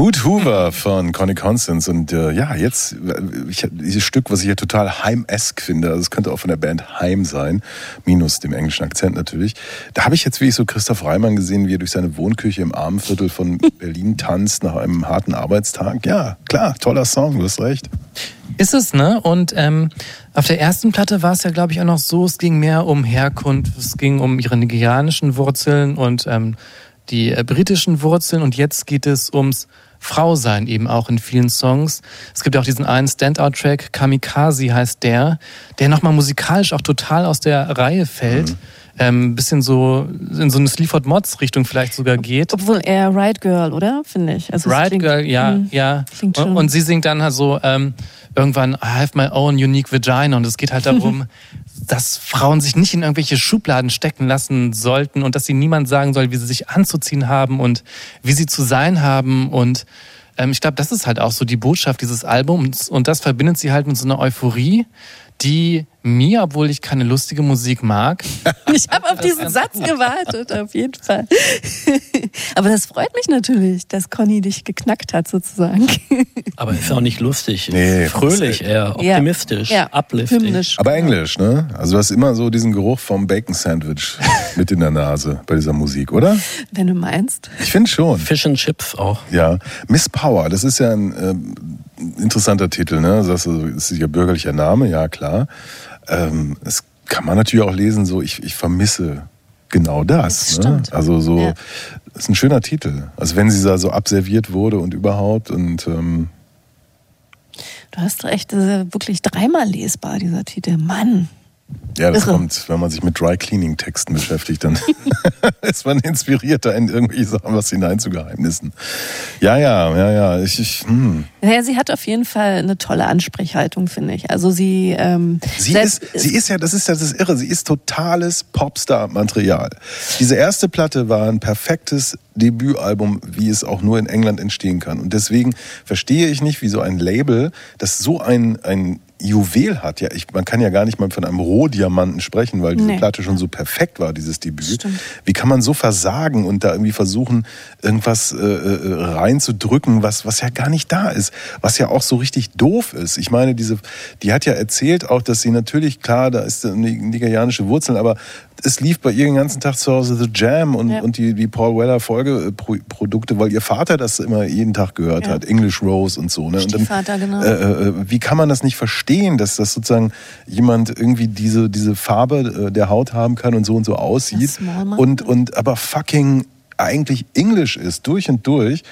Mood Hoover von Connie Constance und äh, ja, jetzt äh, ich, dieses Stück, was ich ja total Heim-esque finde, also es könnte auch von der Band Heim sein, minus dem englischen Akzent natürlich. Da habe ich jetzt wirklich so Christoph Reimann gesehen, wie er durch seine Wohnküche im Armenviertel von Berlin tanzt nach einem harten Arbeitstag. Ja, klar, toller Song, du hast recht. Ist es, ne? Und ähm, auf der ersten Platte war es ja, glaube ich, auch noch so, es ging mehr um Herkunft, es ging um ihre nigerianischen Wurzeln und ähm, die äh, britischen Wurzeln und jetzt geht es ums Frausein eben auch in vielen Songs. Es gibt auch diesen einen Standout-Track, Kamikaze heißt der, der nochmal musikalisch auch total aus der Reihe fällt. Mhm. Ähm, bisschen so in so eine Sleaford Mods Richtung vielleicht sogar geht. Obwohl eher Ride Girl, oder? Finde ich. Also Right klingt- Girl, ja, Mhm. ja. Klingt Und, und sie singt dann halt so ähm, irgendwann I have my own unique vagina und es geht halt darum, dass Frauen sich nicht in irgendwelche Schubladen stecken lassen sollten und dass sie niemand sagen soll, wie sie sich anzuziehen haben und wie sie zu sein haben und ähm, ich glaube, das ist halt auch so die Botschaft dieses Albums und das verbindet sie halt mit so einer Euphorie, die mir, obwohl ich keine lustige Musik mag, Ich habe auf diesen Satz gewartet, auf jeden Fall. Aber das freut mich natürlich, dass Conny dich geknackt hat, sozusagen. Aber ist auch nicht lustig. Nee, Fröhlich, eher Ja. optimistisch, Ja, uplifting. hymnisch. Aber Englisch, ne? Also du hast immer so diesen Geruch vom Bacon-Sandwich mit in der Nase bei dieser Musik, oder? Wenn du meinst. Ich finde schon. Fish and Chips auch. Ja, Miss Power, das ist ja ein ähm, interessanter Titel, ne? Das ist ihr bürgerlicher Name, ja klar. Ähm, es kann man natürlich auch lesen, so ich, ich vermisse genau das. Das ne? Also so, Ja. das ist ein schöner Titel. Also wenn sie da so abserviert wurde und überhaupt und ähm, Du hast recht, das ist ja wirklich dreimal lesbar, dieser Titel. Mann. Ja, das Irre. kommt, wenn man sich mit Dry Cleaning Texten beschäftigt, dann ist man inspirierter in irgendwelche Sachen was hineinzugeheimnissen. Ja, ja, ja, ja. Ich, ich, hm. Ja, sie hat auf jeden Fall eine tolle Ansprechhaltung, finde ich. Also sie, ähm, Sie ist, sie ist ja, das ist ja das Irre, sie ist totales Popstar-Material. Diese erste Platte war ein perfektes Debütalbum, wie es auch nur in England entstehen kann. Und deswegen verstehe ich nicht, wie so ein Label, das so ein, ein Juwel hat. Ja, ich, man kann ja gar nicht mal von einem Rohdiamanten sprechen, weil diese Nee. Platte schon so perfekt war, dieses Debüt. Stimmt. Wie kann man so versagen und da irgendwie versuchen, irgendwas äh, äh, reinzudrücken, was, was ja gar nicht da ist, was ja auch so richtig doof ist. Ich meine, diese, die hat ja erzählt auch, dass sie natürlich, klar, da ist eine nigerianische Wurzel, aber es lief bei ihr den ganzen Tag zu Hause The Jam und, Ja. und die, die Paul Weller Folgeprodukte, weil ihr Vater das immer jeden Tag gehört Ja. hat, English Rose und so. Ne? Und Stiefvater, genau. äh, äh, wie kann man das nicht verstehen, dass das sozusagen jemand irgendwie diese, diese Farbe äh, der Haut haben kann und so und so aussieht und, und aber fucking eigentlich Englisch ist, durch und durch.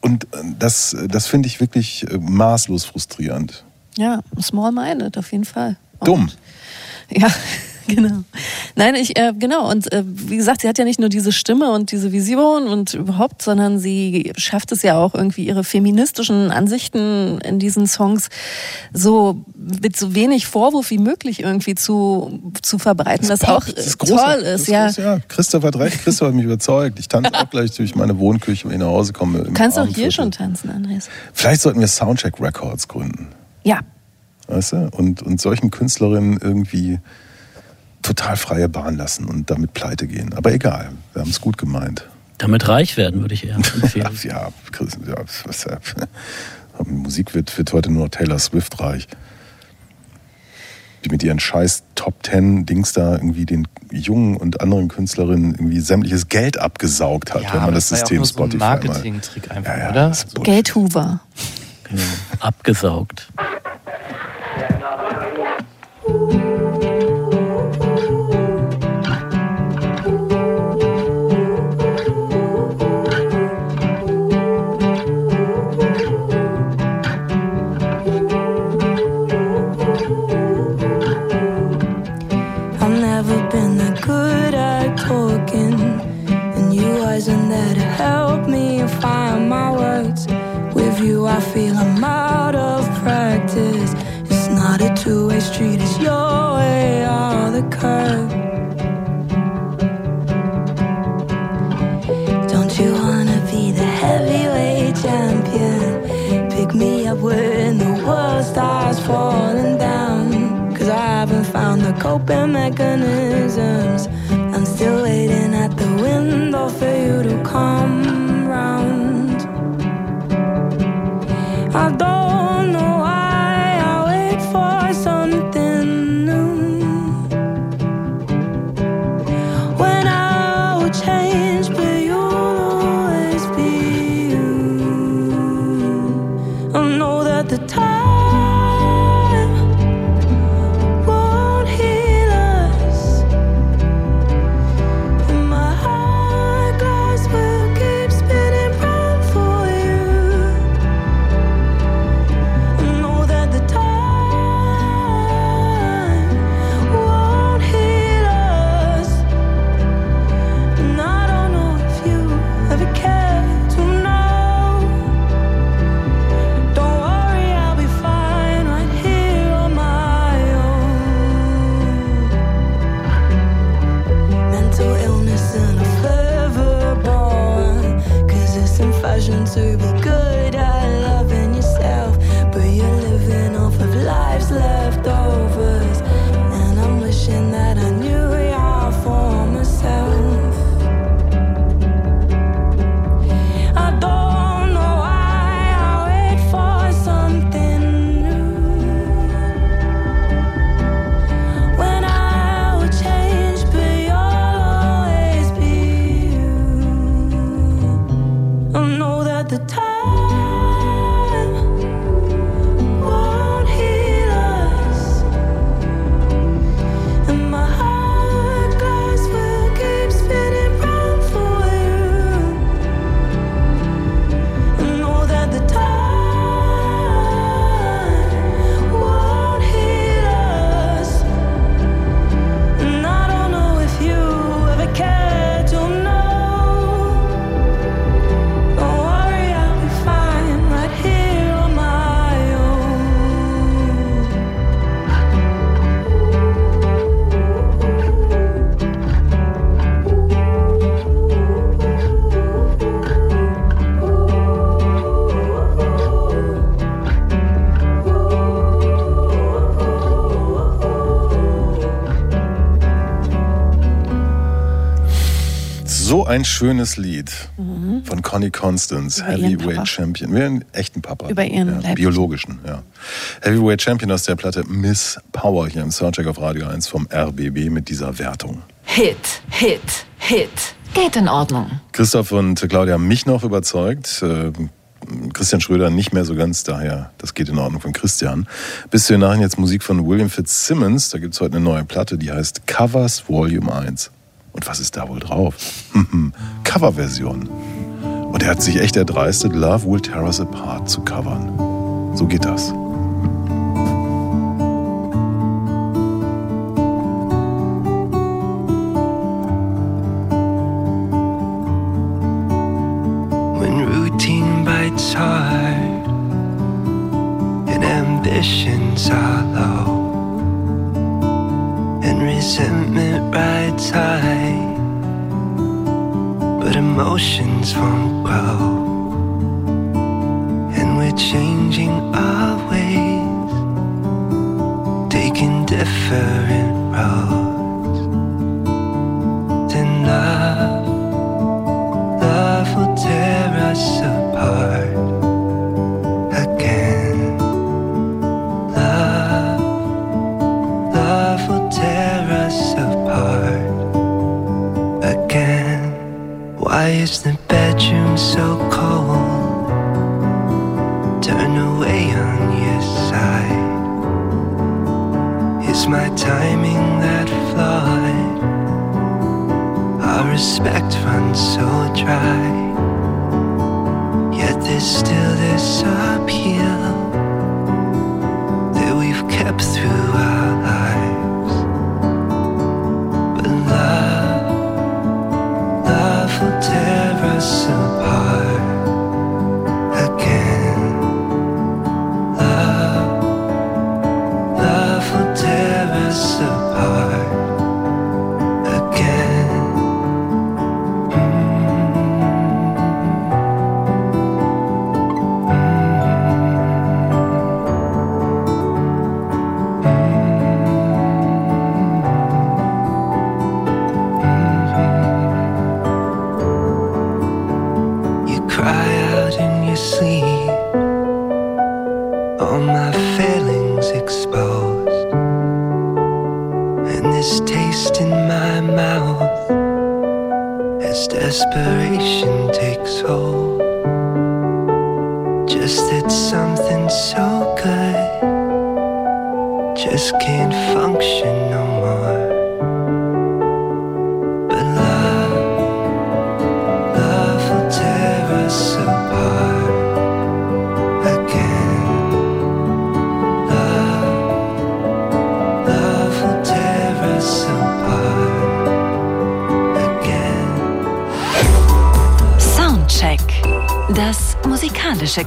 Und äh, das, das finde ich wirklich äh, maßlos frustrierend. ja, small-minded auf jeden Fall. Und- Dumm. Ja, genau. Nein, ich, äh, genau. Und äh, wie gesagt, sie hat ja nicht nur diese Stimme und diese Vision und überhaupt, sondern sie schafft es ja auch irgendwie ihre feministischen Ansichten in diesen Songs so mit so wenig Vorwurf wie möglich irgendwie zu, zu verbreiten, was auch Das ist toll großartig. ist. Das Ja. groß, ja. Christoph hat recht, Christoph hat mich überzeugt. Ich tanze auch gleich durch meine Wohnküche, wenn ich nach Hause komme. Du kannst auch hier schon tanzen, Andres. Vielleicht sollten wir Soundcheck Records gründen. Ja, Weißt du? Und, und solchen Künstlerinnen irgendwie total freie Bahn lassen und damit pleite gehen. Aber egal, wir haben es gut gemeint. Damit reich werden, würde ich eher empfehlen. Ja, ja, Chris, ja was, ja. Musik wird, wird heute nur Taylor Swift reich. Die mit ihren scheiß Top Ten Dings da irgendwie den jungen und anderen Künstlerinnen irgendwie sämtliches Geld abgesaugt hat, wenn man das war ja auch System nur so ein Spotify mal. Marketing-Trick einfach, Ja, ja, oder? das. Geldhuber. Genau. Abgesaugt. Two-way street; is your way or the curb. Don't you wanna be the heavyweight champion? Pick me up when the world starts falling down. Cause I haven't found the coping mechanisms. I'm still waiting at the window for you to come So ein schönes Lied von Connie Constance, Mhm. Über Heavyweight. Champion. Wir einen echten Papa. Über ihren ja, biologischen, ja. Heavyweight Champion aus der Platte Miss Power hier im Soundcheck auf Radio 1 vom RBB mit dieser Wertung. Hit, Hit, Hit. Geht in Ordnung. Christoph und Claudia haben mich noch überzeugt. Äh, Christian Schröder nicht mehr so ganz, daher, das geht in Ordnung von Christian. Bis zu den Nachrichten jetzt Musik von William Fitzsimmons. Da gibt es heute eine neue Platte, die heißt Covers Volume 1. Und was ist da wohl drauf? Coverversion. Und er hat sich echt erdreistet, Love Will Tear Us Apart zu covern. So geht das. when routine bites hard and ambitions are low resentment rides high but emotions won't grow and we're changing our ways taking different roads so cold? Turn away on your side. Is my timing that flawed? Our respect runs so dry. Yet there's still this appeal that we've kept through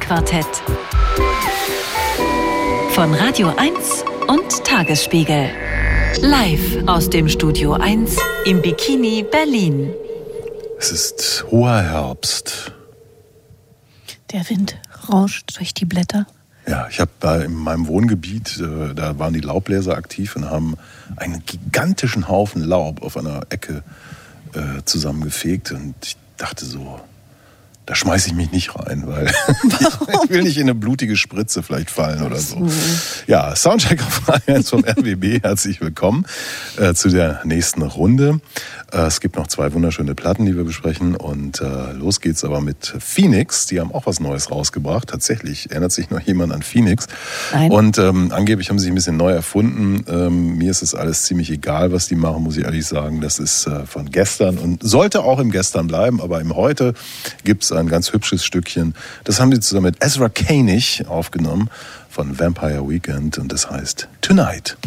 musikalische Quartett. Von Radio 1 und Tagesspiegel. Live aus dem Studio 1 im Bikini Berlin. Es ist hoher Herbst. Der Wind rauscht durch die Blätter. Ja, ich habe in meinem Wohngebiet, äh, da waren die Laubbläser aktiv und haben einen gigantischen Haufen Laub auf einer Ecke äh, zusammengefegt. Und ich dachte so, da schmeiße ich mich nicht rein, weil ich will nicht in eine blutige Spritze vielleicht fallen oder so. Ja, Soundcheck auf 1 vom RBB. Herzlich willkommen äh, zu der nächsten Runde. Äh, es gibt noch zwei wunderschöne Platten, die wir besprechen. Und äh, los geht's aber mit Phoenix. Die haben auch was Neues rausgebracht. Tatsächlich erinnert sich noch jemand an Phoenix. Nein. Und ähm, angeblich haben sie sich ein bisschen neu erfunden. Ähm, mir ist es alles ziemlich egal, was die machen, muss ich ehrlich sagen. Das ist äh, von gestern und sollte auch im Gestern bleiben. Aber im Heute gibt's ein ganz hübsches Stückchen. Das haben sie zusammen mit Ezra Koenig aufgenommen von Vampire Weekend und das heißt Tonight.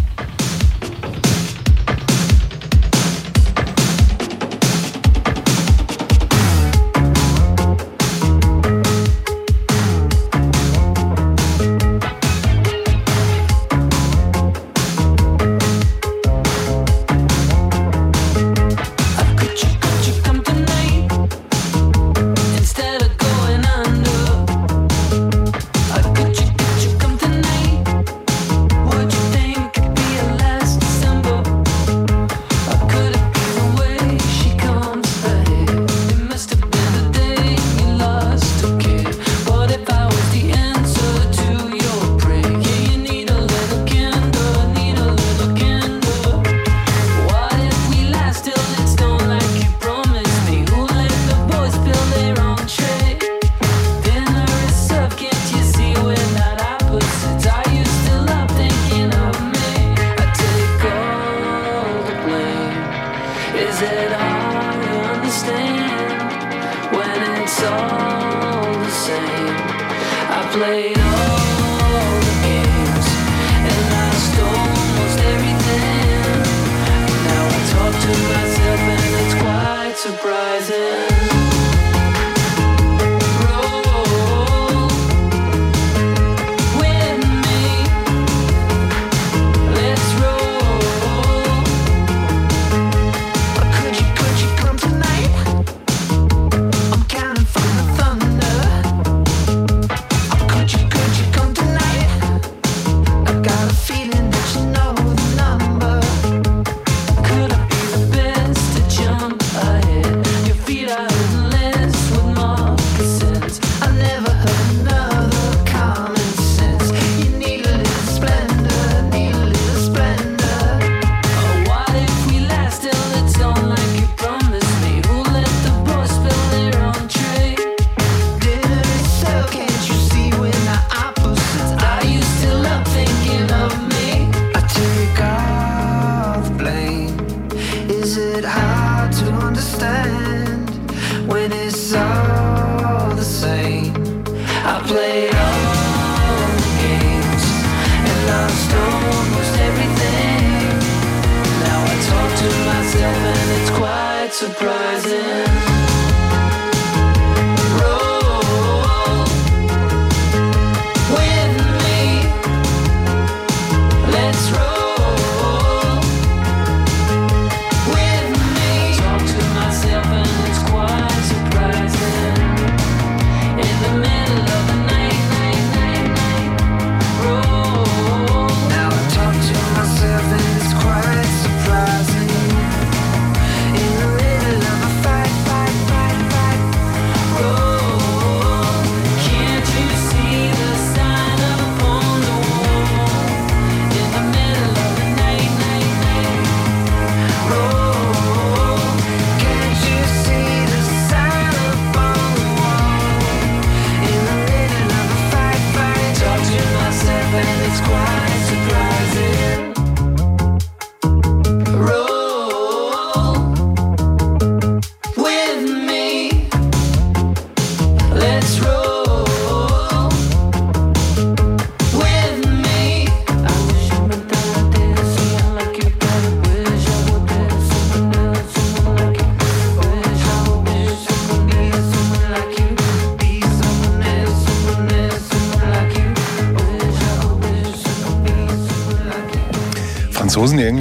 rising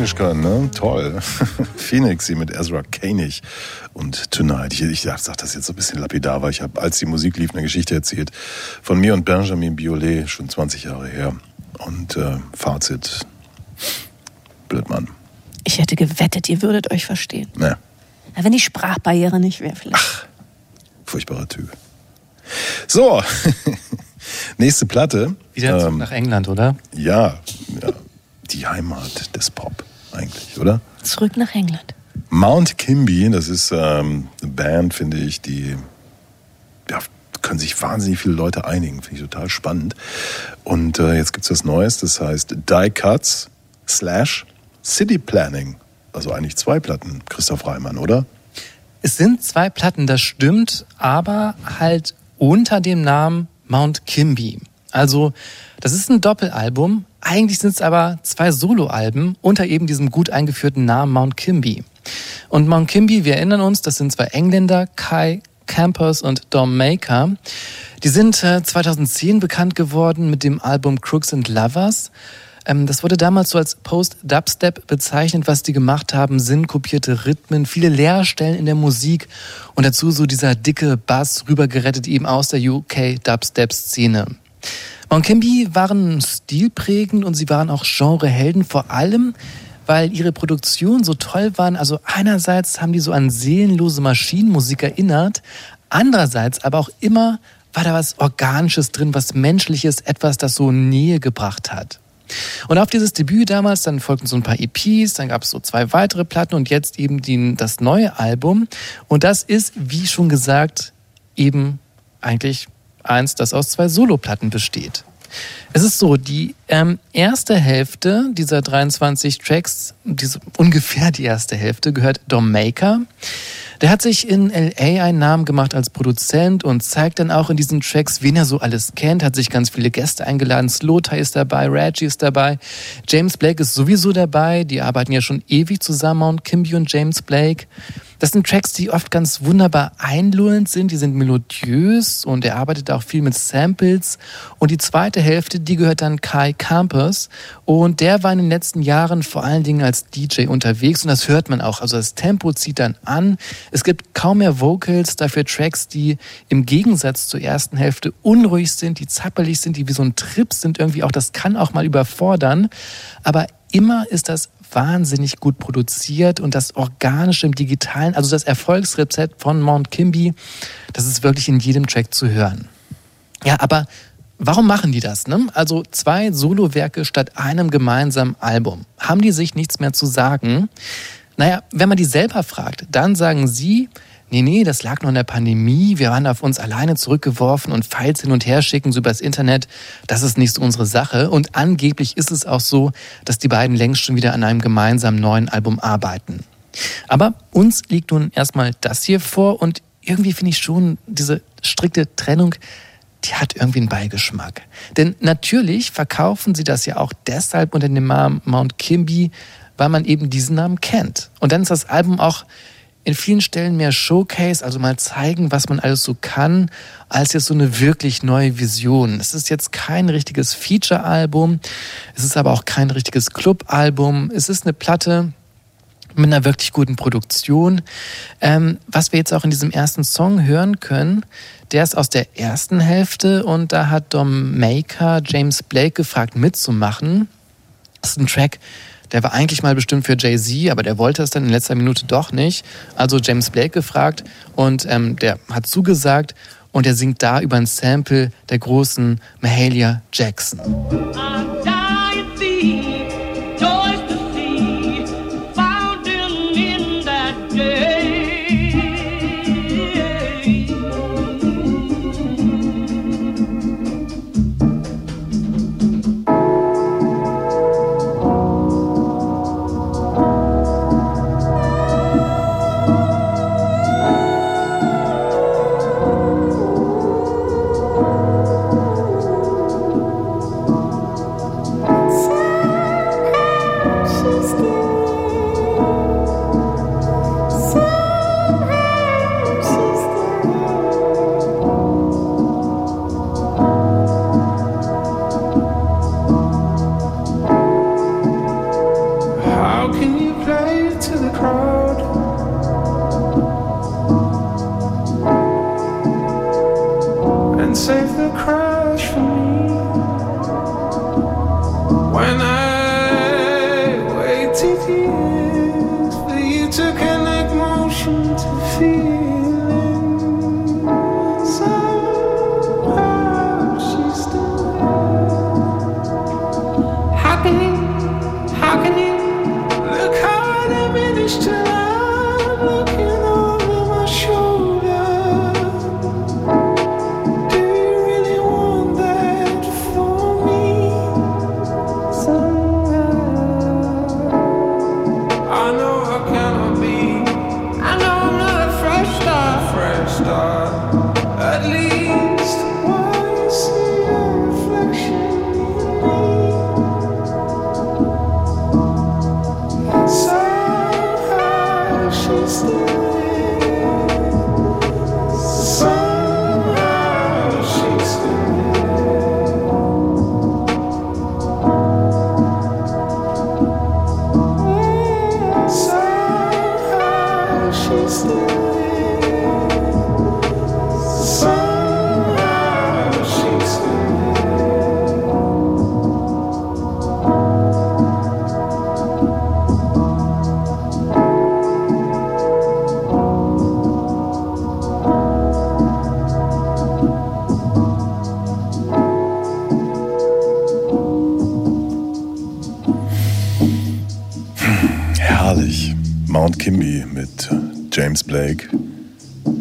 Englisch können, ne? Toll. Phoenix hier mit Ezra Koenig und Tonight. Ich, ich sag das jetzt so ein bisschen lapidar, weil ich habe, als die Musik lief, eine Geschichte erzählt von mir und Benjamin Biolay, schon 20 Jahre her. Und äh, Fazit, Blödmann. Ich hätte gewettet, ihr würdet euch verstehen. Ne, Na, wenn die Sprachbarriere nicht wäre, vielleicht. furchtbarer Typ. So, nächste Platte. Wieder zurück Ähm, nach England, oder? ja, ja, die Heimat des Pop eigentlich, oder? Zurück nach England. Mount Kimby, das ist ähm, eine Band, finde ich, die ja, können sich wahnsinnig viele Leute einigen. Finde ich total spannend. Und äh, jetzt gibt es was Neues, das heißt Die Cuts slash City Planning. Also eigentlich zwei Platten, Christoph Reimann, oder? Es sind zwei Platten, das stimmt, aber halt unter dem Namen Mount Kimby. Also, das ist ein Doppelalbum. Eigentlich sind es aber zwei Soloalben unter eben diesem gut eingeführten Namen Mount Kimby. Und Mount Kimby, wir erinnern uns, das sind zwei Engländer, Kai Campers und Dom Maker. Die sind äh, 2010 bekannt geworden mit dem Album Crooks and Lovers. Ähm, das wurde damals so als Post-Dubstep bezeichnet. Was die gemacht haben, sind kopierte Rhythmen, viele Leerstellen in der Musik und dazu so dieser dicke Bass rübergerettet eben aus der UK-Dubstep-Szene. Mount Kimby waren stilprägend und sie waren auch Genrehelden, vor allem, weil ihre Produktionen so toll waren. Also einerseits haben die so an seelenlose Maschinenmusik erinnert, andererseits aber auch immer war da was Organisches drin, was Menschliches, etwas, das so Nähe gebracht hat. Und auf dieses Debüt damals, dann folgten so ein paar EPs, dann gab es so zwei weitere Platten und jetzt eben die, das neue Album. Und das ist, wie schon gesagt, eben eigentlich eins, das aus zwei Soloplatten besteht. Es ist so, die ähm, erste Hälfte dieser 23 Tracks, diese, ungefähr die erste Hälfte, gehört Dom Maker. Der hat sich in LA einen Namen gemacht als Produzent und zeigt dann auch in diesen Tracks, wen er so alles kennt, hat sich ganz viele Gäste eingeladen. Slotai ist dabei, Reggie ist dabei, James Blake ist sowieso dabei, die arbeiten ja schon ewig zusammen und Kimby und James Blake. Das sind Tracks, die oft ganz wunderbar einlullend sind, die sind melodiös und er arbeitet auch viel mit Samples. Und die zweite Hälfte, die gehört dann Kai Campers und der war in den letzten Jahren vor allen Dingen als DJ unterwegs und das hört man auch. Also das Tempo zieht dann an. Es gibt kaum mehr Vocals, dafür Tracks, die im Gegensatz zur ersten Hälfte unruhig sind, die zappelig sind, die wie so ein Trip sind irgendwie auch. Das kann auch mal überfordern. Aber immer ist das wahnsinnig gut produziert und das Organische im Digitalen, also das Erfolgsrezept von Mount Kimby, das ist wirklich in jedem Track zu hören. Ja, aber warum machen die das? Ne? Also zwei Solowerke statt einem gemeinsamen Album. Haben die sich nichts mehr zu sagen? Naja, wenn man die selber fragt, dann sagen sie, nee, nee, das lag noch in der Pandemie, wir waren auf uns alleine zurückgeworfen und Files hin und her schicken so übers Internet, das ist nicht so unsere Sache. Und angeblich ist es auch so, dass die beiden längst schon wieder an einem gemeinsamen neuen Album arbeiten. Aber uns liegt nun erstmal das hier vor und irgendwie finde ich schon diese strikte Trennung, die hat irgendwie einen Beigeschmack. Denn natürlich verkaufen sie das ja auch deshalb unter dem Namen Mount Kimby, weil man eben diesen Namen kennt. Und dann ist das Album auch in vielen Stellen mehr Showcase, also mal zeigen, was man alles so kann, als jetzt so eine wirklich neue Vision. Es ist jetzt kein richtiges Feature-Album, es ist aber auch kein richtiges Club-Album. Es ist eine Platte, mit einer wirklich guten Produktion. Ähm, was wir jetzt auch in diesem ersten Song hören können, der ist aus der ersten Hälfte und da hat Dom Maker James Blake gefragt mitzumachen. Das ist ein Track, der war eigentlich mal bestimmt für Jay-Z, aber der wollte es dann in letzter Minute doch nicht. Also James Blake gefragt und ähm, der hat zugesagt und er singt da über ein Sample der großen Mahalia Jackson.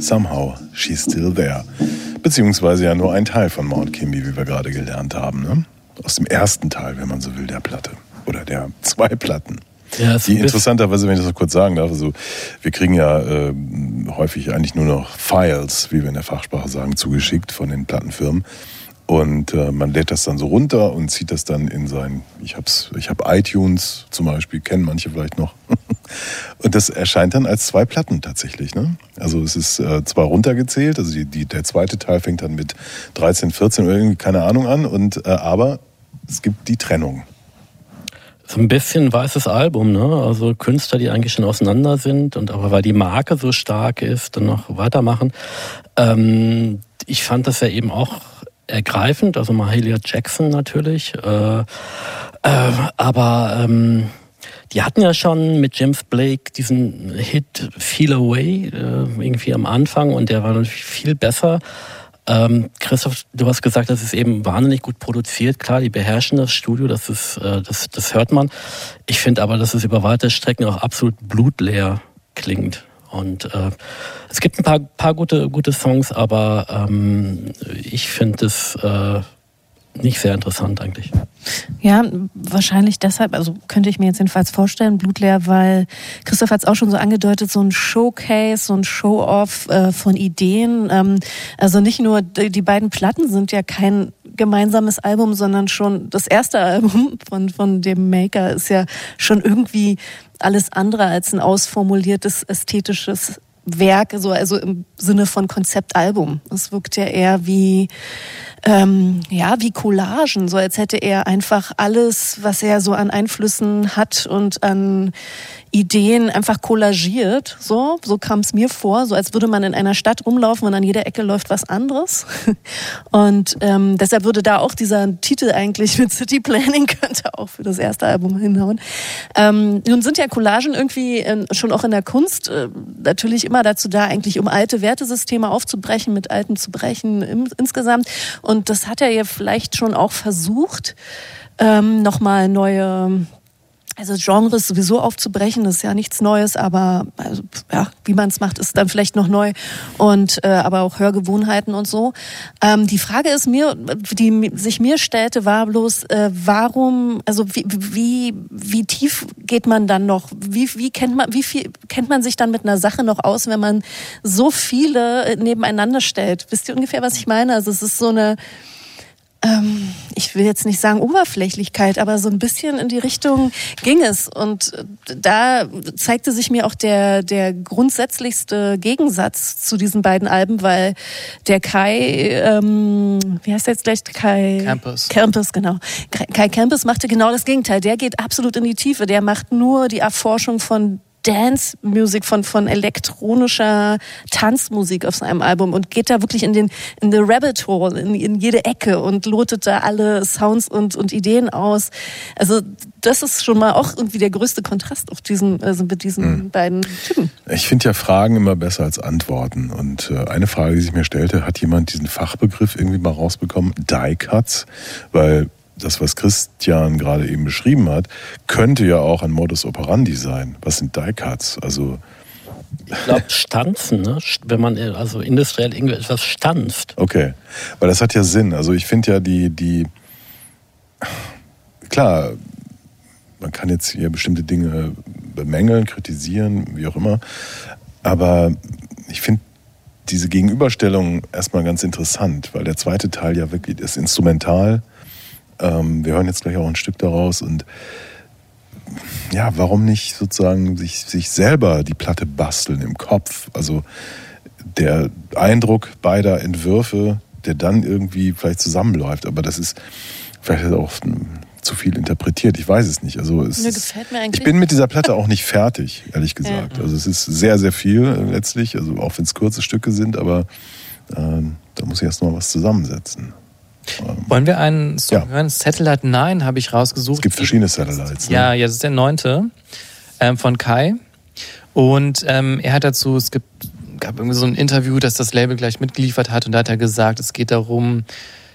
Somehow she's still there. Beziehungsweise ja nur ein Teil von Mount Kimby, wie wir gerade gelernt haben. Ne? Aus dem ersten Teil, wenn man so will, der Platte. Oder der zwei Platten. Ja, Die interessanterweise, wenn ich das noch kurz sagen darf, also wir kriegen ja äh, häufig eigentlich nur noch Files, wie wir in der Fachsprache sagen, zugeschickt von den Plattenfirmen. Und äh, man lädt das dann so runter und zieht das dann in sein, ich hab's, ich habe iTunes zum Beispiel, kennen manche vielleicht noch. und das erscheint dann als zwei Platten tatsächlich. Ne? Also es ist äh, zwar runtergezählt, also die, die, der zweite Teil fängt dann mit 13, 14 oder irgendwie, keine Ahnung an, und äh, aber es gibt die Trennung. So ein bisschen weißes Album, ne? Also Künstler, die eigentlich schon auseinander sind und aber weil die Marke so stark ist, dann noch weitermachen. Ähm, ich fand das ja eben auch ergreifend, also Mahalia Jackson natürlich. Äh, äh, aber ähm, die hatten ja schon mit James Blake diesen Hit Feel Away äh, irgendwie am Anfang und der war natürlich viel besser. Ähm, Christoph, du hast gesagt, das ist eben wahnsinnig gut produziert. Klar, die beherrschen das Studio, das ist, äh, das, das hört man. Ich finde aber, dass es über weite Strecken auch absolut blutleer klingt. Und äh, es gibt ein paar, paar gute, gute Songs, aber ähm, ich finde es äh, nicht sehr interessant eigentlich. Ja, wahrscheinlich deshalb, also könnte ich mir jetzt jedenfalls vorstellen, blutleer, weil Christoph hat es auch schon so angedeutet, so ein Showcase, so ein Show-off äh, von Ideen. Ähm, also nicht nur die, beiden Platten sind ja kein gemeinsames Album, sondern schon das erste Album von, von dem Maker ist ja schon irgendwie alles andere als ein ausformuliertes ästhetisches Werk, so, also im Sinne von Konzeptalbum. Es wirkt ja eher wie, ähm, ja, wie Collagen, so als hätte er einfach alles, was er so an Einflüssen hat und an Ideen einfach kollagiert. So, so kam es mir vor, so als würde man in einer Stadt rumlaufen und an jeder Ecke läuft was anderes. Und ähm, deshalb würde da auch dieser Titel eigentlich mit City Planning könnte auch für das erste Album hinhauen. Ähm, nun sind ja Collagen irgendwie äh, schon auch in der Kunst äh, natürlich immer dazu da, eigentlich um alte Wertesysteme aufzubrechen, mit alten zu brechen im, insgesamt. Und das hat er ja vielleicht schon auch versucht, ähm, nochmal neue also Genres sowieso aufzubrechen, das ist ja nichts Neues, aber also, ja, wie man es macht, ist dann vielleicht noch neu und äh, aber auch Hörgewohnheiten und so. Ähm, die Frage ist mir, die sich mir stellte, war bloß, äh, warum, also wie, wie wie tief geht man dann noch? Wie wie kennt man, wie viel kennt man sich dann mit einer Sache noch aus, wenn man so viele äh, nebeneinander stellt? Wisst ihr ungefähr, was ich meine? Also es ist so eine ähm, ich will jetzt nicht sagen Oberflächlichkeit, aber so ein bisschen in die Richtung ging es. Und äh, da zeigte sich mir auch der, der grundsätzlichste Gegensatz zu diesen beiden Alben, weil der Kai, ähm, wie heißt der jetzt gleich? Kai Campus. Campus, genau. Kai Campus machte genau das Gegenteil. Der geht absolut in die Tiefe. Der macht nur die Erforschung von Dance-Musik, von, von elektronischer Tanzmusik auf seinem Album und geht da wirklich in den in the Rabbit Hole, in, in jede Ecke und lotet da alle Sounds und, und Ideen aus. Also das ist schon mal auch irgendwie der größte Kontrast auf diesen, also mit diesen beiden Typen. Ich finde ja Fragen immer besser als Antworten. Und äh, eine Frage, die sich mir stellte, hat jemand diesen Fachbegriff irgendwie mal rausbekommen? Die Cuts? Weil das, was Christian gerade eben beschrieben hat, könnte ja auch ein Modus operandi sein. Was sind Die Cuts? Also, Ich glaube, stanzen, ne? wenn man also industriell irgendetwas stanzt. okay. Weil das hat ja Sinn. Also ich finde ja die, die, klar, man kann jetzt hier bestimmte Dinge bemängeln, kritisieren, wie auch immer. Aber ich finde diese Gegenüberstellung erstmal ganz interessant, weil der zweite Teil ja wirklich ist instrumental. Ähm, wir hören jetzt gleich auch ein Stück daraus und ja, warum nicht sozusagen sich, sich selber die Platte basteln im Kopf? Also der Eindruck beider Entwürfe, der dann irgendwie vielleicht zusammenläuft, aber das ist vielleicht auch hm, zu viel interpretiert. Ich weiß es nicht. Also es ist, gefällt mir eigentlich. ich bin mit dieser Platte auch nicht fertig, ehrlich gesagt. Also es ist sehr, sehr viel äh, letztlich, also auch wenn es kurze Stücke sind, aber ähm, da muss ich erst noch mal was zusammensetzen. Ähm, Wollen wir einen Song Ja. hören? Satellite 9 habe ich rausgesucht. es gibt verschiedene Satellites. Ne? Ja, ja, das ist der neunte ähm, von Kai. Und ähm, er hat dazu, es gibt, gab irgendwie so ein Interview, das das Label gleich mitgeliefert hat und da hat er gesagt, es geht darum,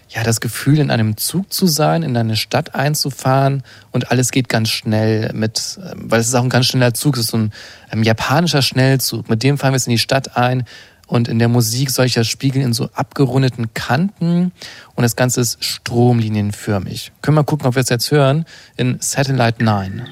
ja, das Gefühl, in einem Zug zu sein, in eine Stadt einzufahren und alles geht ganz schnell mit, ähm, weil es ist auch ein ganz schneller Zug, es ist so ein ähm, japanischer Schnellzug. Mit dem fahren wir jetzt in die Stadt ein und in der Musik solcher Spiegel in so abgerundeten Kanten und das Ganze ist stromlinienförmig. Können wir gucken, ob wir es jetzt hören in Satellite 9.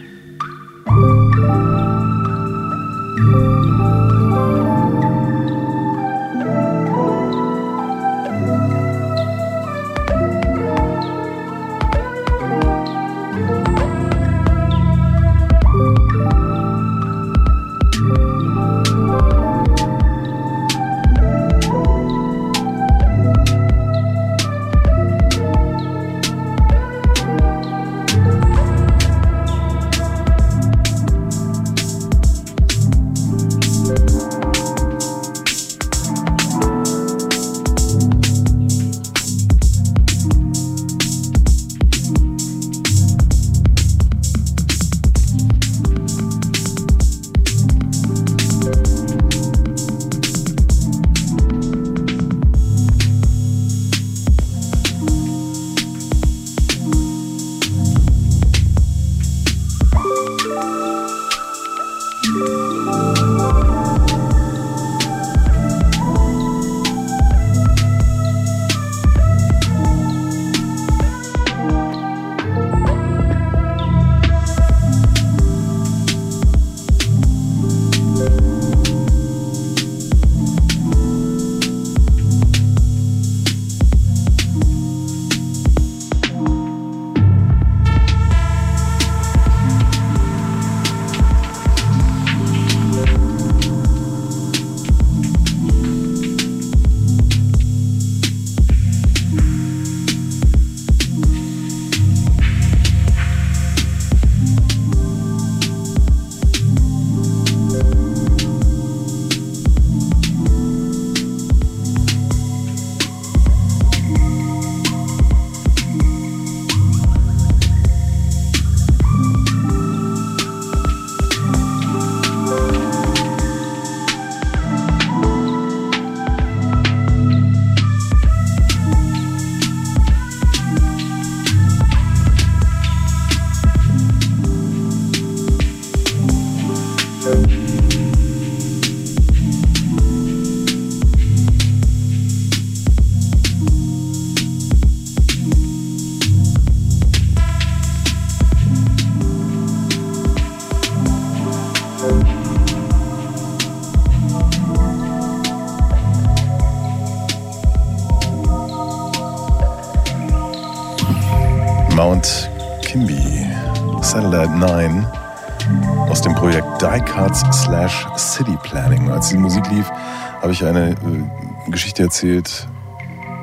eine äh, Geschichte erzählt,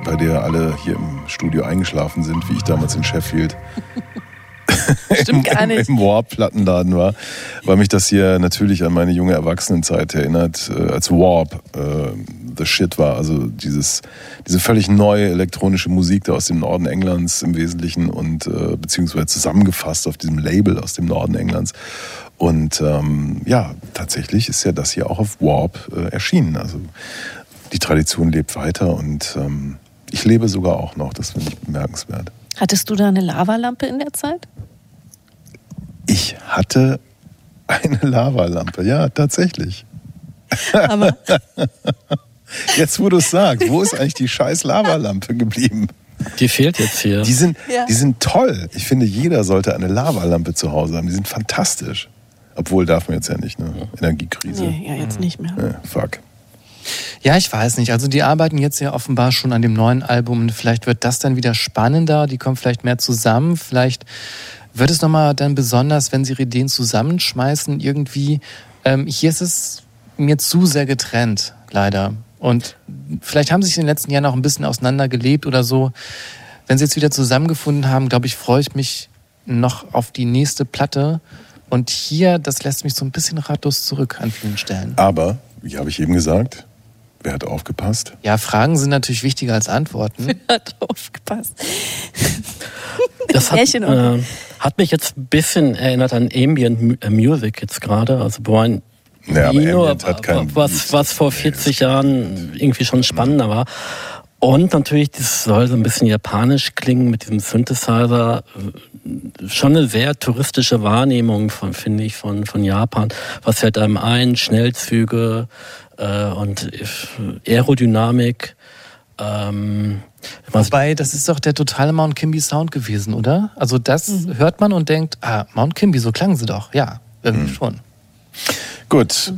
bei der alle hier im Studio eingeschlafen sind, wie ich damals in Sheffield Stimmt gar im, nicht. im Warp-Plattenladen war, weil mich das hier natürlich an meine junge Erwachsenenzeit erinnert, äh, als Warp äh, the shit war. Also dieses, diese völlig neue elektronische Musik da aus dem Norden Englands im Wesentlichen und äh, beziehungsweise zusammengefasst auf diesem Label aus dem Norden Englands. Und ähm, ja, tatsächlich ist ja das hier auch auf Warp äh, erschienen. Also die Tradition lebt weiter und ähm, ich lebe sogar auch noch. Das finde ich bemerkenswert. Hattest du da eine Lavalampe in der Zeit? Ich hatte eine Lavalampe, ja, tatsächlich. Aber Jetzt, wo du es sagst, wo ist eigentlich die scheiß Lavalampe geblieben? Die fehlt jetzt hier. Die sind, Ja. die sind toll. Ich finde, jeder sollte eine Lavalampe zu Hause haben. Die sind fantastisch. Obwohl darf man jetzt ja nicht, ne? Energiekrise. nee, ja, jetzt nicht mehr. Äh, fuck. Ja, ich weiß nicht. Also die arbeiten jetzt ja offenbar schon an dem neuen Album. Vielleicht wird das dann wieder spannender. Die kommen vielleicht mehr zusammen. Vielleicht wird es nochmal dann besonders, wenn sie ihre Ideen zusammenschmeißen irgendwie. Ähm, hier ist es mir zu sehr getrennt, leider. Und vielleicht haben sie sich in den letzten Jahren auch ein bisschen auseinandergelebt oder so. Wenn sie jetzt wieder zusammengefunden haben, glaube ich, freue ich mich noch auf die nächste Platte. Und hier, das lässt mich so ein bisschen ratlos zurück an vielen Stellen. Aber, wie habe ich eben gesagt, wer hat aufgepasst? Ja, Fragen sind natürlich wichtiger als Antworten. Hat aufgepasst. Das hat, äh, hat mich jetzt ein bisschen erinnert an Ambient äh, Music jetzt gerade. Also Brian Ja, aber Eno, Ambient hat keinen was, was vor 40 Jahren irgendwie schon spannender war. Und natürlich, das soll so ein bisschen japanisch klingen mit diesem Synthesizer. Schon eine sehr touristische Wahrnehmung von, finde ich, von, von Japan. Was fällt einem ein? Schnellzüge äh, und Aerodynamik. Ähm, was, Wobei, das ist doch der totale Mount Kimby Sound gewesen, oder? Also das Mhm. hört man und denkt, ah, Mount Kimby, so klangen sie doch. Ja, irgendwie schon. Gut,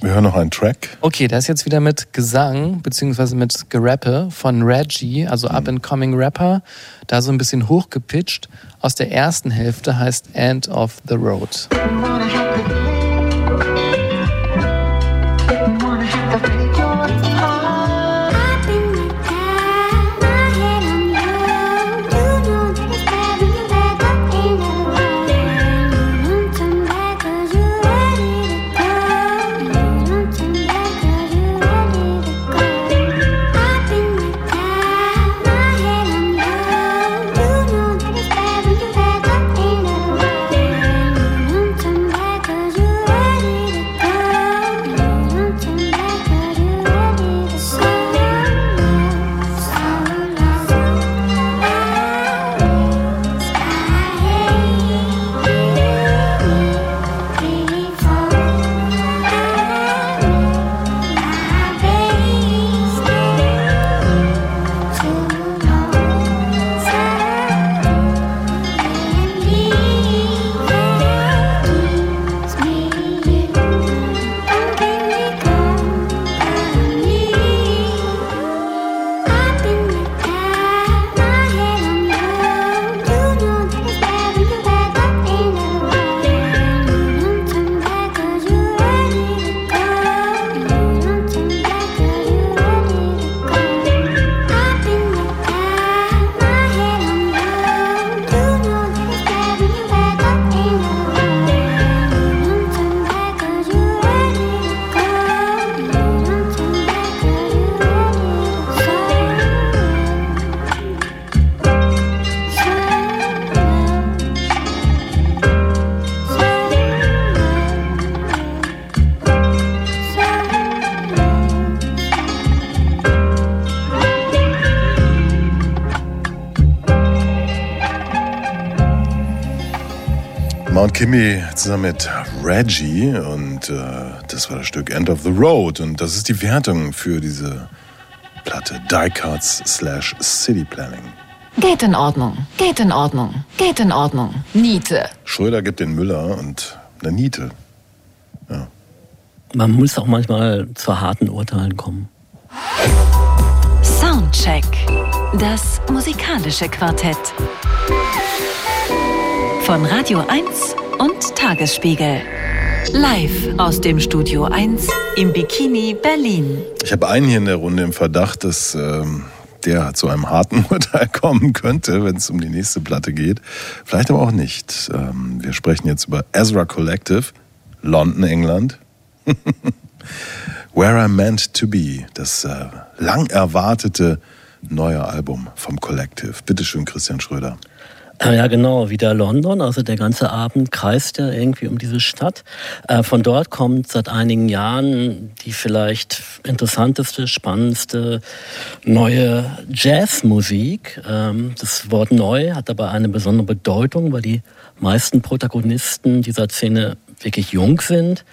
wir hören noch einen Track. Okay, der ist jetzt wieder mit Gesang, beziehungsweise mit Gerappe von Reggie, also Up-and-Coming Rapper, da so ein bisschen hochgepitcht. Aus der ersten Hälfte heißt End of the Road. Mount Kimmy zusammen mit Reggie und äh, das war das Stück End of the Road und das ist die Wertung für diese Platte Die Cuts slash City Planning. Geht in Ordnung, geht in Ordnung, geht in Ordnung. Niete. Schröder gibt den Müller und eine Niete. man muss auch manchmal zu harten Urteilen kommen. Soundcheck. Das musikalische Quartett. Von Radio 1 und Tagesspiegel. Live aus dem Studio 1 im Bikini Berlin. Ich habe einen hier in der Runde im Verdacht, dass ähm, der zu einem harten Urteil kommen könnte, wenn es um die nächste Platte geht. Vielleicht aber auch nicht. Ähm, wir sprechen jetzt über Ezra Collective, London, England. Where I'm Meant to Be, das äh, lang erwartete neue Album vom Collective. Bitteschön, Christian Schröder. Äh, Ja, genau, wieder London. Also der ganze Abend kreist ja irgendwie um diese Stadt. Äh, Von dort kommt seit einigen Jahren die vielleicht interessanteste, spannendste neue Jazzmusik. Ähm, Das Wort neu hat aber eine besondere Bedeutung, weil die meisten Protagonisten dieser Szene wirklich jung sind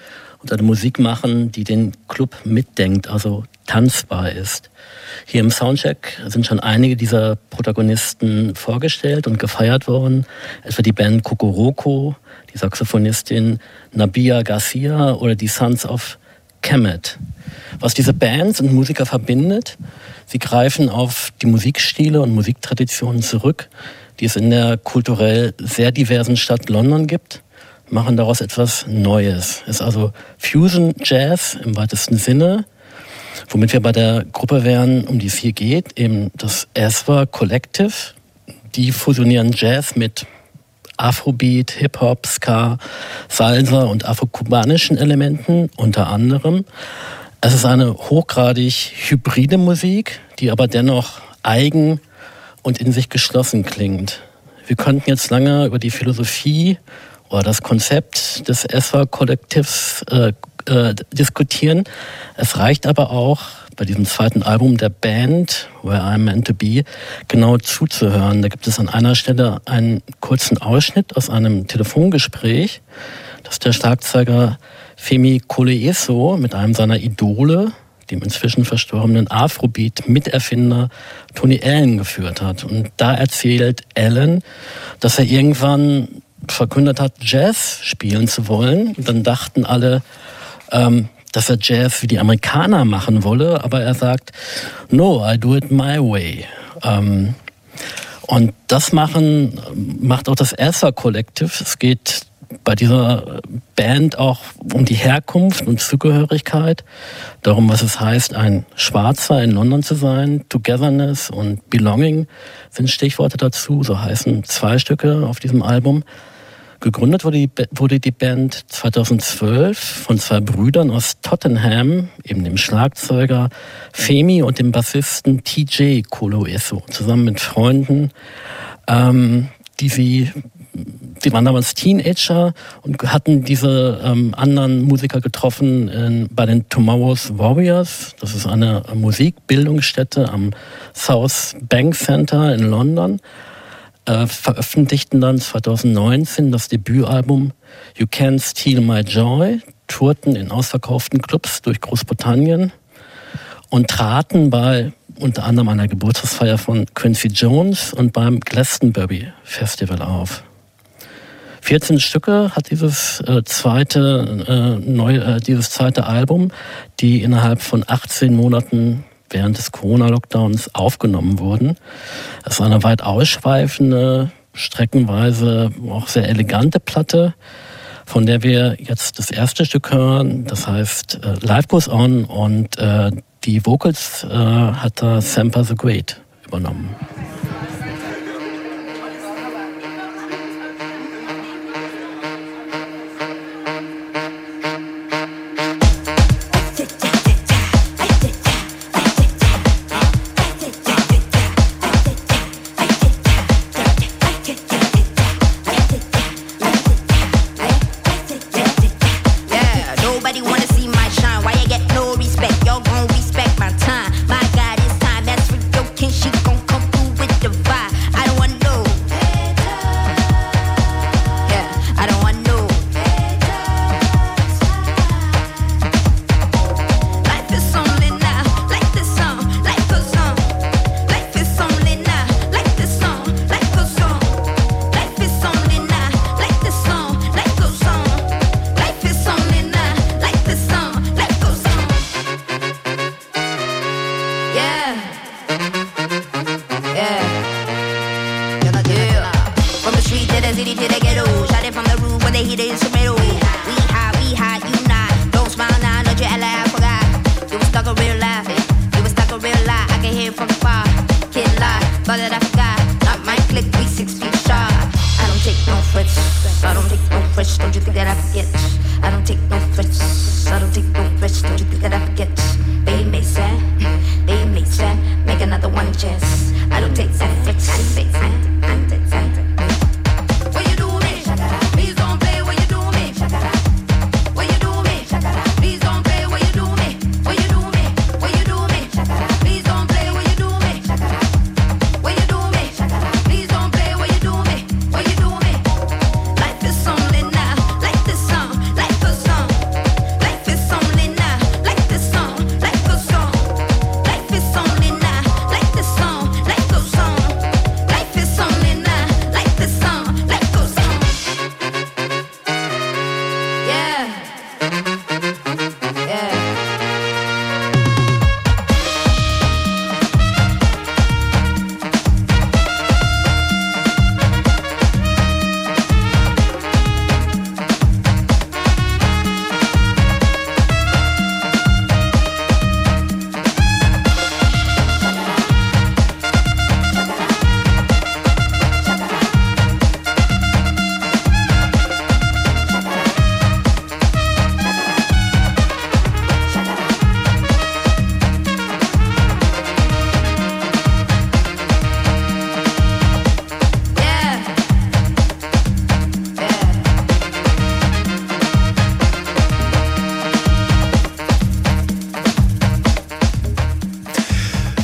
und eine Musik machen, die den Club mitdenkt, also tanzbar ist. Hier im Soundcheck sind schon einige dieser Protagonisten vorgestellt und gefeiert worden, etwa die Band Kokoroko, die Saxophonistin Nabia Garcia oder die Sons of Kemet. Was diese Bands und Musiker verbindet, sie greifen auf die Musikstile und Musiktraditionen zurück, die es in der kulturell sehr diversen Stadt London gibt, machen daraus etwas Neues. Es ist also Fusion Jazz im weitesten Sinne, womit wir bei der Gruppe wären, um die es hier geht, eben das Aswa Collective. Die fusionieren Jazz mit Afrobeat, Hip-Hop, Ska, Salsa und afrokubanischen Elementen unter anderem. Es ist eine hochgradig hybride Musik, die aber dennoch eigen und in sich geschlossen klingt. Wir könnten jetzt lange über die Philosophie oder das Konzept des ESWA-Kollektivs äh, äh, diskutieren. Es reicht aber auch bei diesem zweiten Album der Band, Where I'm Meant to Be, genau zuzuhören. Da gibt es an einer Stelle einen kurzen Ausschnitt aus einem Telefongespräch, das der Schlagzeuger Femi Koleeso mit einem seiner Idole, dem inzwischen verstorbenen Afrobeat-Miterfinder Tony Allen geführt hat. Und da erzählt Allen, dass er irgendwann verkündet hat, Jazz spielen zu wollen. Und dann dachten alle, ähm, dass er Jazz wie die Amerikaner machen wolle, aber er sagt, no, I do it my way. Ähm, und das machen, macht auch das Elsa Collective. Es geht bei dieser Band auch um die Herkunft und Zugehörigkeit, darum, was es heißt, ein Schwarzer in London zu sein. Togetherness und Belonging sind Stichworte dazu, so heißen zwei Stücke auf diesem Album. Gegründet wurde die, wurde die Band 2012 von zwei Brüdern aus Tottenham, eben dem Schlagzeuger Femi und dem Bassisten TJ Koloeso, zusammen mit Freunden, ähm, die sie die waren damals Teenager und hatten diese ähm, anderen Musiker getroffen in, bei den Tomorrow's Warriors. Das ist eine Musikbildungsstätte am South Bank Center in London. Äh, veröffentlichten dann 2019 das Debütalbum You Can't Steal My Joy, tourten in ausverkauften Clubs durch Großbritannien und traten bei unter anderem einer Geburtstagsfeier von Quincy Jones und beim Glastonbury Festival auf. 14 Stücke hat dieses äh, zweite äh, neu, äh, dieses zweite Album, die innerhalb von 18 Monaten während des Corona-Lockdowns aufgenommen wurden. Es ist eine weit ausschweifende, streckenweise auch sehr elegante Platte, von der wir jetzt das erste Stück hören. Das heißt äh, Life Goes On und äh, die Vocals äh, hat da Sampa the Great übernommen.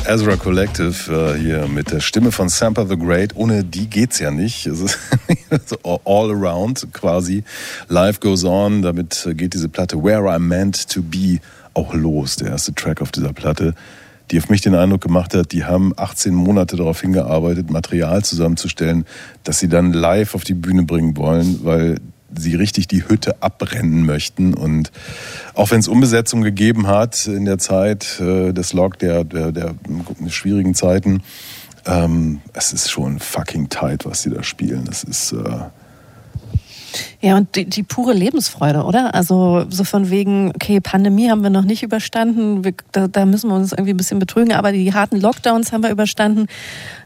Ezra Collective äh, hier mit der Stimme von Sampa the Great. Ohne die geht's ja nicht. Es ist all around quasi. Life goes on. Damit geht diese Platte Where I'm Meant to Be auch los. Der erste Track auf dieser Platte, die auf mich den Eindruck gemacht hat, die haben 18 Monate darauf hingearbeitet, Material zusammenzustellen, das sie dann live auf die Bühne bringen wollen, weil sie richtig die Hütte abbrennen möchten. Und auch wenn es Umbesetzung gegeben hat in der Zeit äh, des Log, der, der, der schwierigen Zeiten, ähm, es ist schon fucking tight, was sie da spielen. Das ist. Äh, Ja, und die, die pure Lebensfreude, oder? Also so von wegen, okay, Pandemie haben wir noch nicht überstanden, wir, da, da müssen wir uns irgendwie ein bisschen betrügen, aber die harten Lockdowns haben wir überstanden.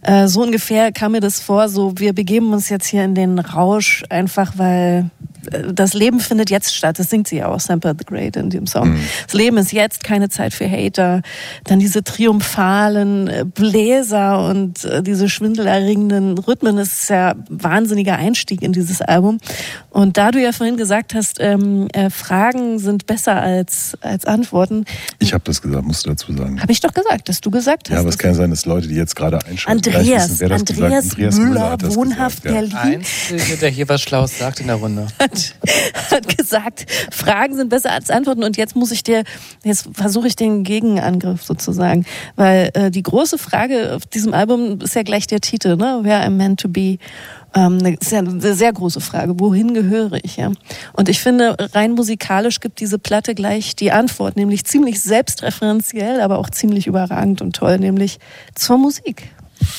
Äh, so ungefähr kam mir das vor, so wir begeben uns jetzt hier in den Rausch, einfach weil äh, das Leben findet jetzt statt. Das singt sie ja auch, Sample the Great in dem Song. Das Leben ist jetzt, keine Zeit für Hater. Dann diese triumphalen äh, Bläser und äh, diese schwindelerregenden Rhythmen. Das ist ja ein wahnsinniger Einstieg in dieses Album. Und da du ja vorhin gesagt hast, ähm, äh, Fragen sind besser als, als Antworten, ich habe das gesagt, musst du dazu sagen. habe ich doch gesagt, dass du gesagt hast. Ja, aber es kann sein, dass Leute, die jetzt gerade einschalten, Andreas, wissen, wer das Andreas, gesagt Andreas Müller, hat das wohnhaft gesagt, ja. Berlin, Einzige, der hier was Schlaues sagt in der Runde. hat, hat gesagt, Fragen sind besser als Antworten. Und jetzt muss ich dir, jetzt versuche ich den Gegenangriff sozusagen. Weil äh, die große Frage auf diesem Album ist ja gleich der Titel, ne? Where I'm meant to be. Ähm, das ist ja eine sehr große Frage. Wohin gehöre ich? Ja? Und ich finde, rein musikalisch gibt diese Platte gleich die Antwort, nämlich ziemlich selbstreferenziell, aber auch ziemlich überragend und toll, nämlich zur Musik.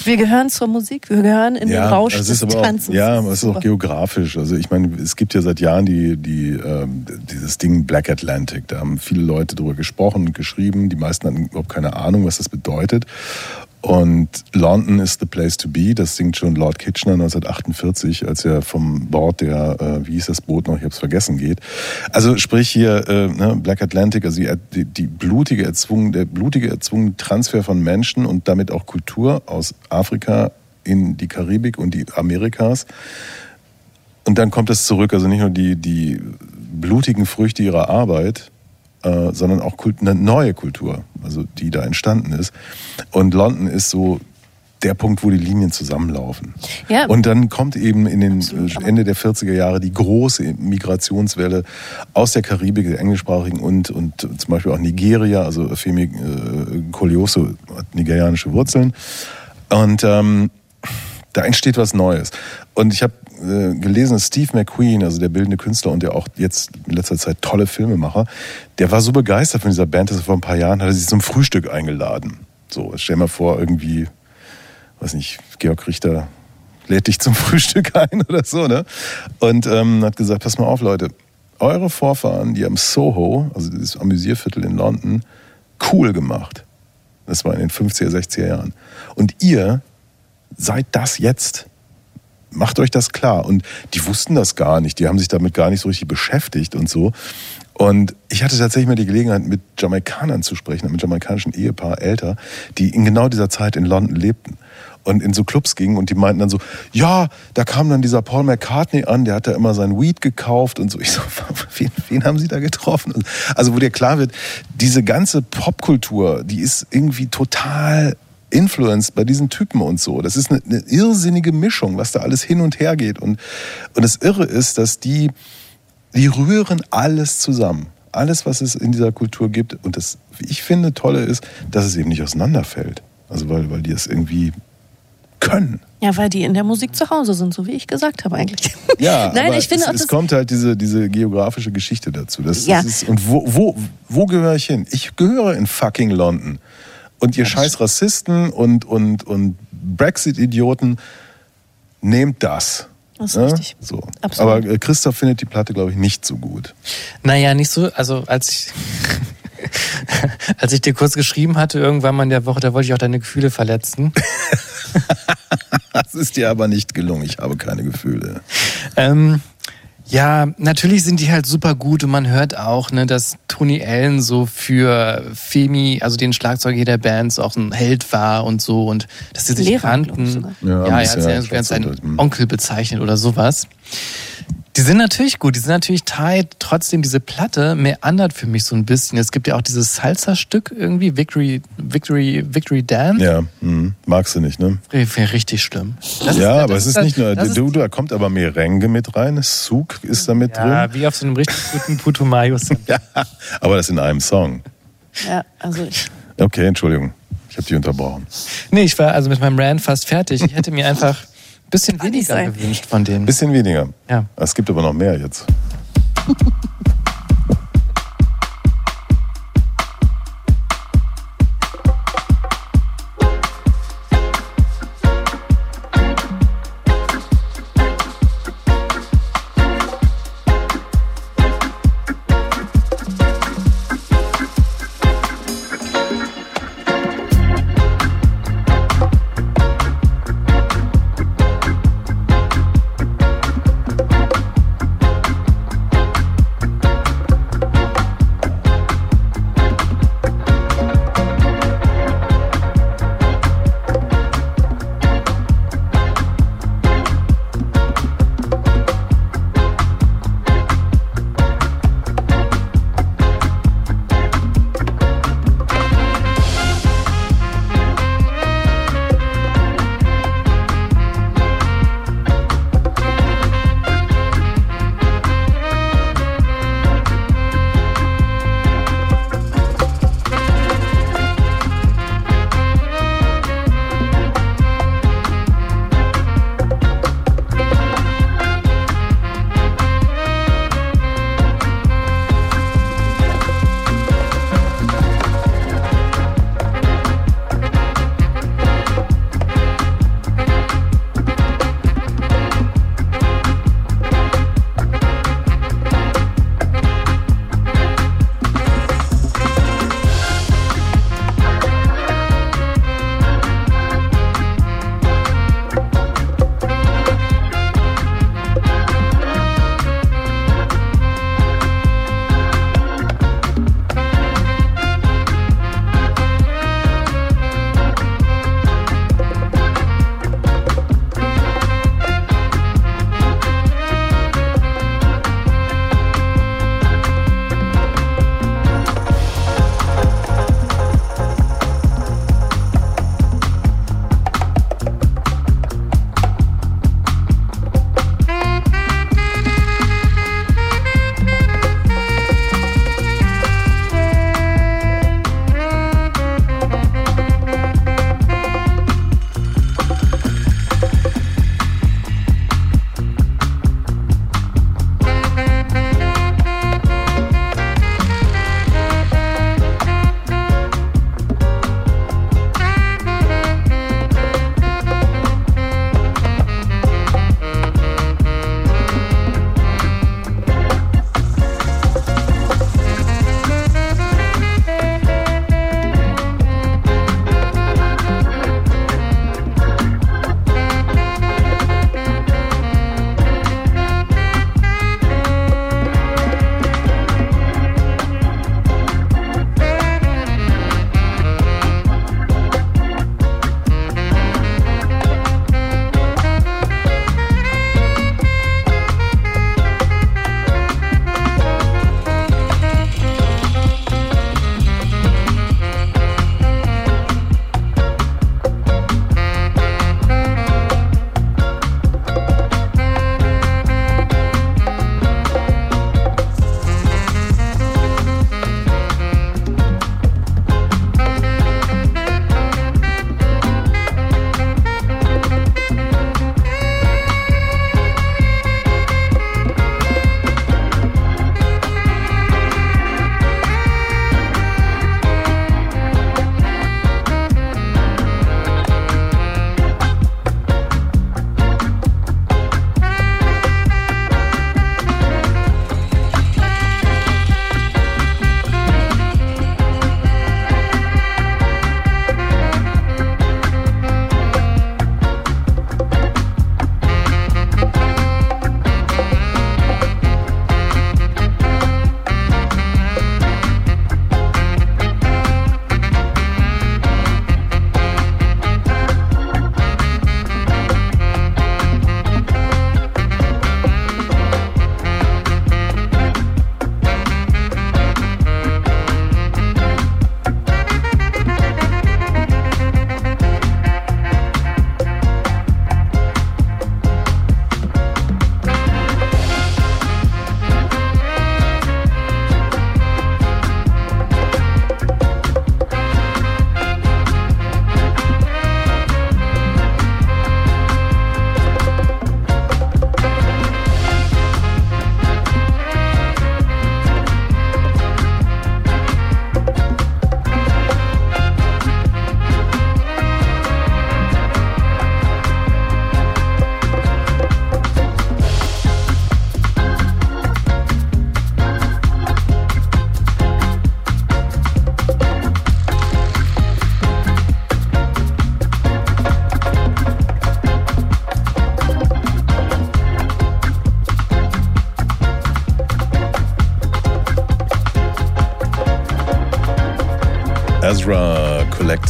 Wir gehören zur Musik, wir gehören in den Rausch es des ist aber auch, Tanzens. Ja, Das es ist auch geografisch. Also ich meine, es gibt ja seit Jahren die, die, ähm, dieses Ding Black Atlantic. Da haben viele Leute drüber gesprochen und geschrieben. Die meisten hatten überhaupt keine Ahnung, was das bedeutet. Und London is the place to be. Das singt schon Lord Kitchener 1948, als er vom Bord der, äh, wie hieß das Boot noch, ich habe es vergessen, geht. Also sprich hier äh, ne, Black Atlantic, also die, die, blutige erzwungen, der blutige erzwungene Transfer von Menschen und damit auch Kultur aus Afrika in die Karibik und die Amerikas. Und dann kommt es zurück, also nicht nur die, die blutigen Früchte ihrer Arbeit, äh, sondern auch Kult, eine neue Kultur, also die da entstanden ist. Und London ist so der Punkt, wo die Linien zusammenlaufen. Ja. Und dann kommt eben in den äh, Ende der 40er Jahre die große Migrationswelle aus der Karibik, der englischsprachigen und, und zum Beispiel auch Nigeria, also Femi äh, Kolioso hat nigerianische Wurzeln. Und ähm, da entsteht was Neues. Und ich habe äh, gelesen, Steve McQueen, also der bildende Künstler und der auch jetzt in letzter Zeit tolle Filmemacher, der war so begeistert von dieser Band, dass er vor ein paar Jahren hat sich zum Frühstück eingeladen. So, stell mal vor, irgendwie, weiß nicht, Georg Richter lädt dich zum Frühstück ein oder so, ne? Und ähm, hat gesagt, pass mal auf, Leute, eure Vorfahren, die haben Soho, also dieses Amüsierviertel in London, cool gemacht. Das war in den 50er, 60er Jahren. Und ihr seid das jetzt. Macht euch das klar. Und die wussten das gar nicht. Die haben sich damit gar nicht so richtig beschäftigt und so. Und ich hatte tatsächlich mal die Gelegenheit, mit Jamaikanern zu sprechen, mit jamaikanischen Ehepaar, älter, die in genau dieser Zeit in London lebten und in so Clubs gingen und die meinten dann so, ja, da kam dann dieser Paul McCartney an, der hat da immer sein Weed gekauft und so. Ich so, wen, wen haben sie da getroffen? Also wo dir klar wird, diese ganze Popkultur, die ist irgendwie total influenced bei diesen Typen und so. Das ist eine, eine irrsinnige Mischung, was da alles hin und her geht. Und, und das Irre ist, dass die, die rühren alles zusammen. Alles, was es in dieser Kultur gibt. Und das, wie ich finde, Tolle ist, dass es eben nicht auseinanderfällt. Also weil, weil die es irgendwie können. Ja, weil die in der Musik zu Hause sind, so wie ich gesagt habe eigentlich. Ja, Nein, aber ich finde es, es kommt halt diese, diese geografische Geschichte dazu. Das, Ja. das ist, und wo, wo, wo gehöre ich hin? Ich gehöre in fucking London. Und ihr scheiß Rassisten und, und, und Brexit-Idioten, nehmt das. Das ist Ja? richtig. So. Absolut. Aber äh, Christoph findet die Platte, glaube ich, nicht so gut. Naja, nicht so, also als ich, als ich dir kurz geschrieben hatte, irgendwann mal in der Woche, da wollte ich auch deine Gefühle verletzen. Das ist dir aber nicht gelungen. Ich habe keine Gefühle. Ähm, ja, natürlich sind die halt super gut und man hört auch, ne, dass Tony Allen so für Femi, also den Schlagzeuger der Band, so auch ein Held war und so und dass sie sich Lehrer, kannten. Ja, Ja, er hat ja als weiß einen nicht, hm. Onkel bezeichnet oder sowas. Die sind natürlich gut, die sind natürlich tight. Trotzdem, diese Platte meandert für mich so ein bisschen. Es gibt ja auch dieses Salsa-Stück irgendwie, Victory, Victory, Victory Dance. Ja, hm. magst du nicht, ne? Wäre richtig schlimm. Das ja, das aber es ist das- nicht nur, ist- du, da kommt aber Merengue mit rein, Suk ist da mit Ja, drin. wie auf so einem richtig guten Putumayos. Ja, aber das in einem Song. Ja, also ich, Okay, Entschuldigung. Ich habe dich unterbrochen. Nee, ich war also mit meinem Rant fast fertig. Ich hätte mir einfach ein bisschen weniger gewünscht von denen. Bisschen weniger. Ja. Es gibt aber noch mehr jetzt.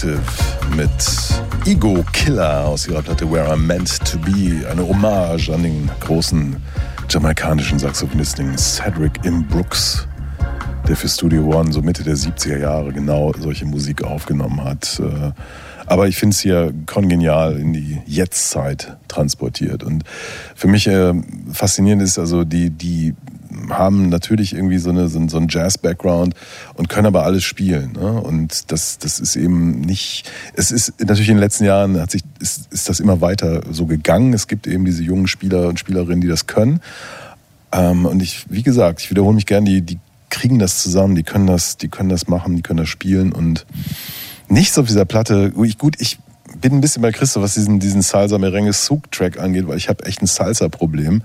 Collective mit Ego Killer aus ihrer Platte Where I'm Meant to Be. Eine Hommage an den großen jamaikanischen Saxophonisten Cedric M. Brooks, der für Studio One so Mitte der 70er Jahre genau solche Musik aufgenommen hat. Äh, Aber ich finde es hier kongenial in die Jetztzeit transportiert. Und für mich äh, faszinierend ist also, die, die haben natürlich irgendwie so, eine, so, ein- so einen Jazz-Background und können aber alles spielen. Ne? Und das, das ist eben nicht. Es ist natürlich in den letzten Jahren hat sich, ist, ist das immer weiter so gegangen. Es gibt eben diese jungen Spieler und Spielerinnen, die das können. Ähm, und ich, wie gesagt, ich wiederhole mich gern, die, die kriegen das zusammen, die können das, die können das machen, die können das spielen und nichts auf dieser Platte. Gut, ich bin ein bisschen bei Christoph, was diesen, diesen Salsa Merengue Souk Track angeht, weil ich habe echt ein Salsa-Problem.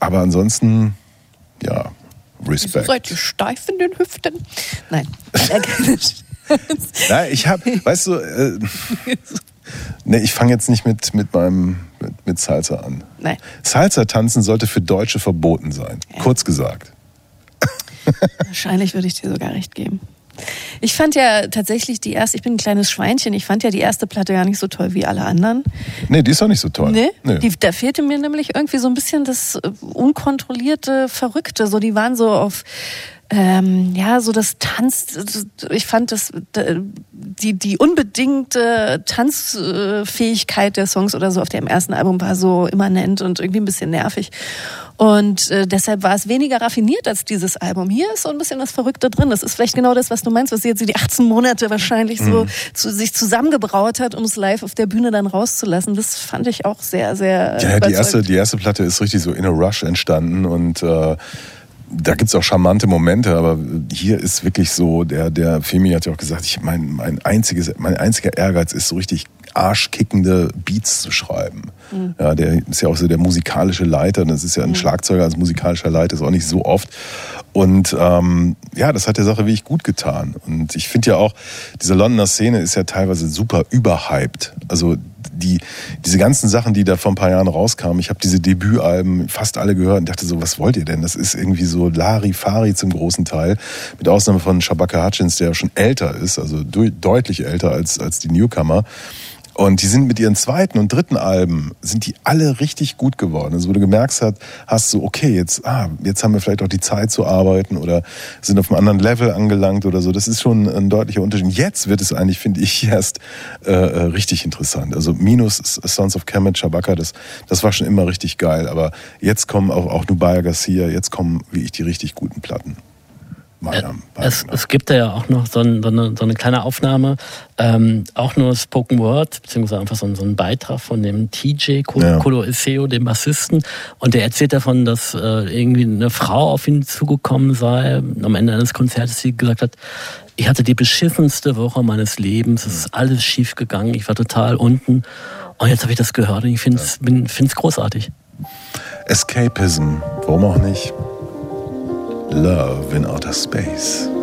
Aber ansonsten, ja, Respekt. Seid ihr steif in den Hüften? Nein. Ja, ich habe, weißt du, äh, nee, ich fange jetzt nicht mit, mit meinem mit, mit Salsa an. Nein. Salsa tanzen sollte für Deutsche verboten sein. Kurz gesagt. Wahrscheinlich würde ich dir sogar recht geben. Ich fand ja tatsächlich die erste, ich bin ein kleines Schweinchen, ich fand ja die erste Platte gar nicht so toll wie alle anderen. Nee, die ist doch nicht so toll. Nee? Nee. Die, da fehlte mir nämlich irgendwie so ein bisschen das äh, unkontrollierte, Verrückte. So, die waren so auf, ähm, ja, so das Tanz. Ich fand das, die, die unbedingte Tanzfähigkeit der Songs oder so auf dem ersten Album war so immanent und irgendwie ein bisschen nervig. Und äh, deshalb war es weniger raffiniert als dieses Album. Hier ist so ein bisschen das Verrückte drin. Das ist vielleicht genau das, was du meinst, was sie jetzt die 18 Monate wahrscheinlich so Mhm. zu, sich zusammengebraut hat, um es live auf der Bühne dann rauszulassen. Das fand ich auch sehr, sehr. Ja, die erste, die erste Platte ist richtig so in a rush entstanden und äh, da gibt's auch charmante Momente, aber hier ist wirklich so, der, der Femi hat ja auch gesagt, ich, mein, mein, einziges, mein einziger Ehrgeiz ist so richtig arschkickende Beats zu schreiben. Mhm. Ja, der ist ja auch so der musikalische Leiter. Das ist ja ein Schlagzeuger als musikalischer Leiter, ist auch nicht so oft. Und ähm, ja, das hat der Sache wirklich gut getan. Und ich finde ja auch, diese Londoner Szene ist ja teilweise super überhyped. Also die, diese ganzen Sachen, die da vor ein paar Jahren rauskamen, ich habe diese Debütalben fast alle gehört und dachte so, was wollt ihr denn? Das ist irgendwie so Larifari zum großen Teil. Mit Ausnahme von Shabaka Hutchins, der schon älter ist, also deutlich älter als, als die Newcomer. Und die sind mit ihren zweiten und dritten Alben, sind die alle richtig gut geworden. Also wo du gemerkt hast, hast du, okay, jetzt, ah, jetzt haben wir vielleicht auch die Zeit zu arbeiten oder sind auf einem anderen Level angelangt oder so. Das ist schon ein deutlicher Unterschied. Jetzt wird es eigentlich, finde ich, erst äh, äh, richtig interessant. Also minus Sons of Kemet, Shabaka, das, das war schon immer richtig geil. Aber jetzt kommen auch, auch Nubaya Garcia, jetzt kommen, wie ich, die richtig guten Platten. Es, es gibt da ja auch noch so, ein, so, eine, so eine kleine Aufnahme, ähm, auch nur Spoken Word, beziehungsweise einfach so ein, so ein Beitrag von dem TJ Ko- Ja. Dem Bassisten. Und der erzählt davon, dass äh, irgendwie eine Frau auf ihn zugekommen sei, am Ende eines Konzertes, die gesagt hat, ich hatte die beschissenste Woche meines Lebens, es ist alles schief gegangen, ich war total unten. Und jetzt habe ich das gehört und ich finde es find's großartig. Escapism, warum auch nicht? Love in Outer Space.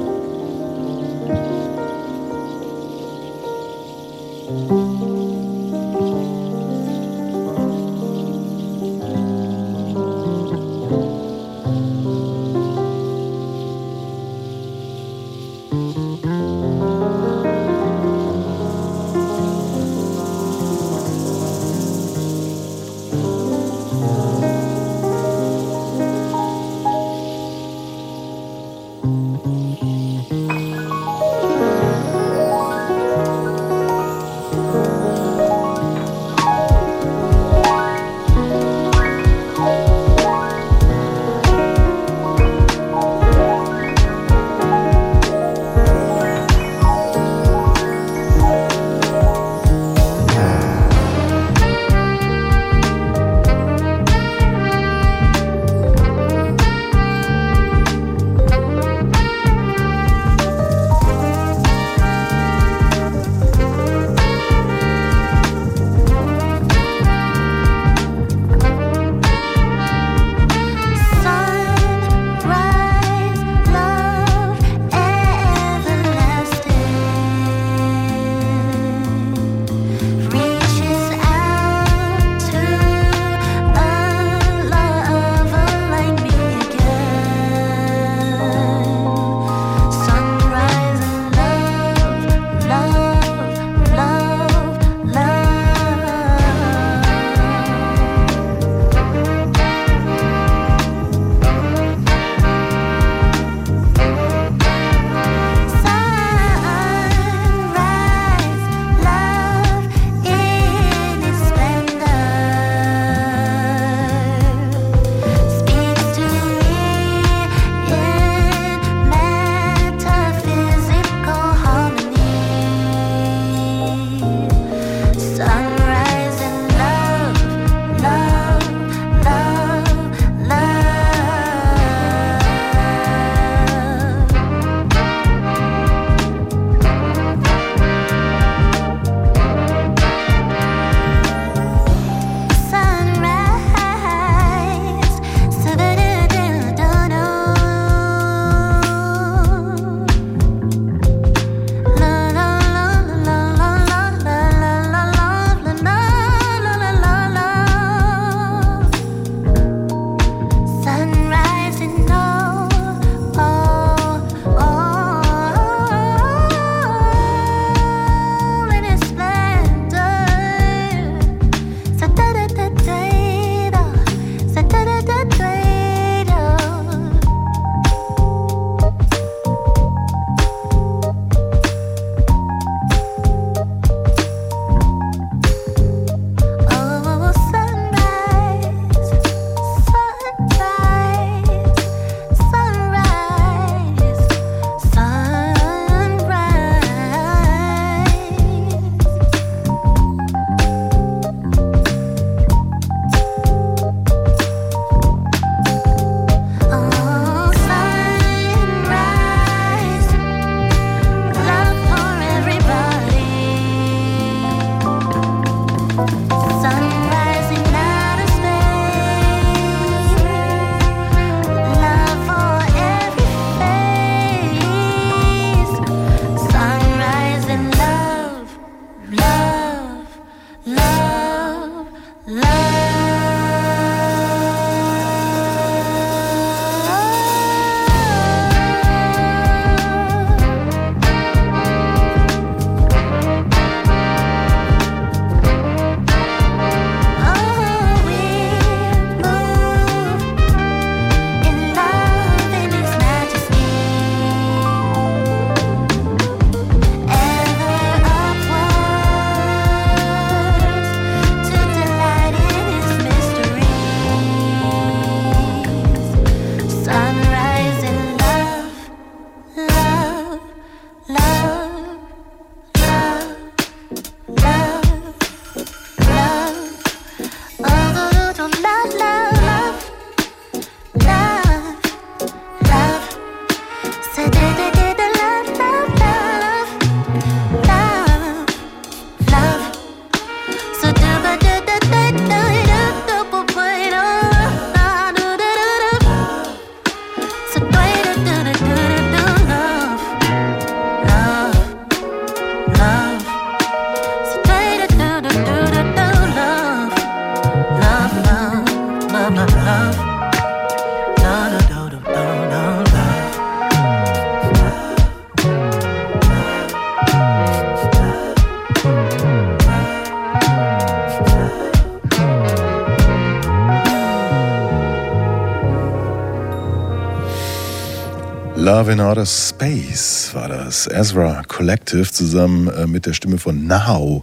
Love in Outer Space war das. Ezra Collective zusammen äh, mit der Stimme von Now.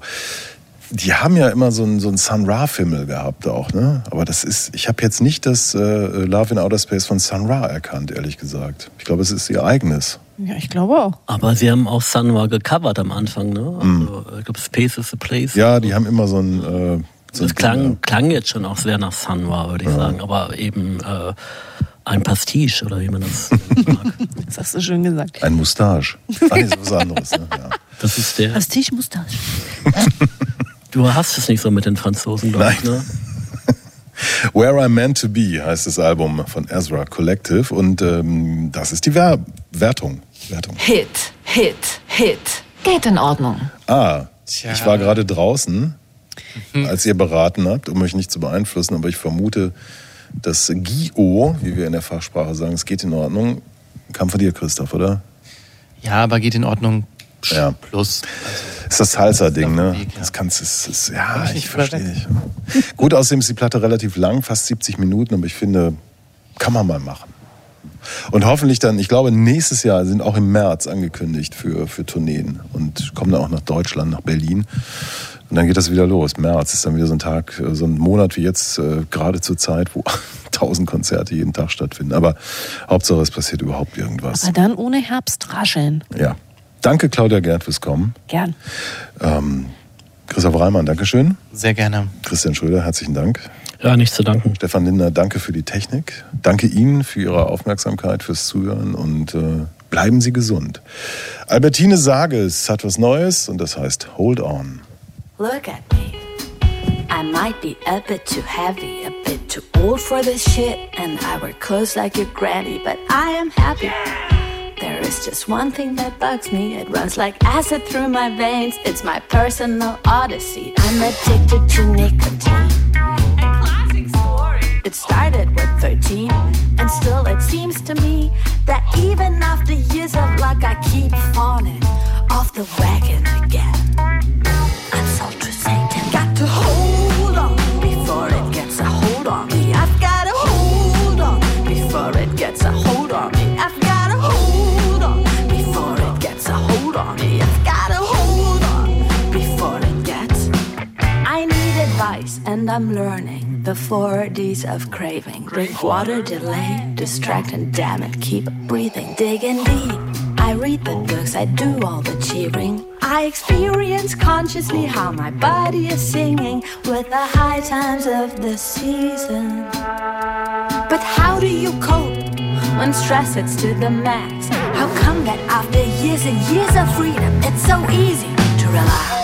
Die haben ja immer so einen, so einen Sun Ra-Fimmel gehabt auch, ne? Aber das ist, ich habe jetzt nicht das äh, Love in Outer Space von Sun Ra erkannt, ehrlich gesagt. Ich glaube, es ist ihr eigenes. Ja, ich glaube auch. Aber sie haben auch Sunwa gecovert am Anfang, ne? Also, ich glaube, Space is the Place. Mhm. Ja, die haben immer so ein. Äh, so Das klang, klang jetzt schon auch sehr nach Sunwa, würde ich Ja. sagen. Aber eben äh, ein Pastiche oder wie man das mag. Das hast du schön gesagt. Ein Mustache. Ah, nee, ist was anderes. Ne? Ja. Das ist der. Pastiche Mustache. Du hast es nicht so mit den Franzosen, glaube ich, ne? Where I'm Meant to Be heißt das Album von Ezra Collective und ähm, das ist die Wer Wertung. Wertung. Hit, Hit, Hit. Geht in Ordnung. Ah, Tja. ich war gerade draußen, als ihr beraten habt, um euch nicht zu beeinflussen, aber ich vermute, das GIO, wie wir in der Fachsprache sagen, es geht in Ordnung, kam von dir, Christoph, oder? Ja, aber geht in Ordnung. Ja. Plus. Ist das Salsa-Ding, ist ne? Weg, ja. Das kannst ist, Komm ja, ich ich verstehe dich. Gut, außerdem ist die Platte relativ lang, fast 70 Minuten, aber ich finde, kann man mal machen. Und hoffentlich dann, ich glaube, nächstes Jahr sind auch im März angekündigt für, für Tourneen und kommen dann auch nach Deutschland, nach Berlin. Und dann geht das wieder los. März ist dann wieder so ein Tag, äh, so ein Monat wie jetzt, äh, gerade zur Zeit, wo tausend Konzerte jeden Tag stattfinden. Aber Hauptsache, es passiert überhaupt irgendwas. Aber dann ohne Herbstrascheln. Ja. Danke, Claudia Gerd, fürs Kommen. Gern. Ähm, Christoph Reimann, Dankeschön. Sehr gerne. Christian Schröder, herzlichen Dank. Ja, nicht zu danken. Stefan Lindner, danke für die Technik. Danke Ihnen für Ihre Aufmerksamkeit, fürs Zuhören und äh, bleiben Sie gesund. Albertine Sages hat was Neues und das heißt Hold On. Look at me. I might be a bit too heavy, a bit too old for this shit, and I wear clothes like your granny, but I am happy. There is just one thing that bugs me. It runs like acid through my veins. It's my personal odyssey. I'm addicted to nicotine. Classic story. It started with 13, and still it seems to me that even after years of luck, I keep falling off the wagon again. And I'm learning the four D's of craving. Drink water, delay, distract, and damn it, keep breathing. Digging deep. I read the books, I do all the cheering. I experience consciously how my body is singing with the high times of the season. But how do you cope when stress hits to the max? How come that after years and years of freedom, it's so easy to relax?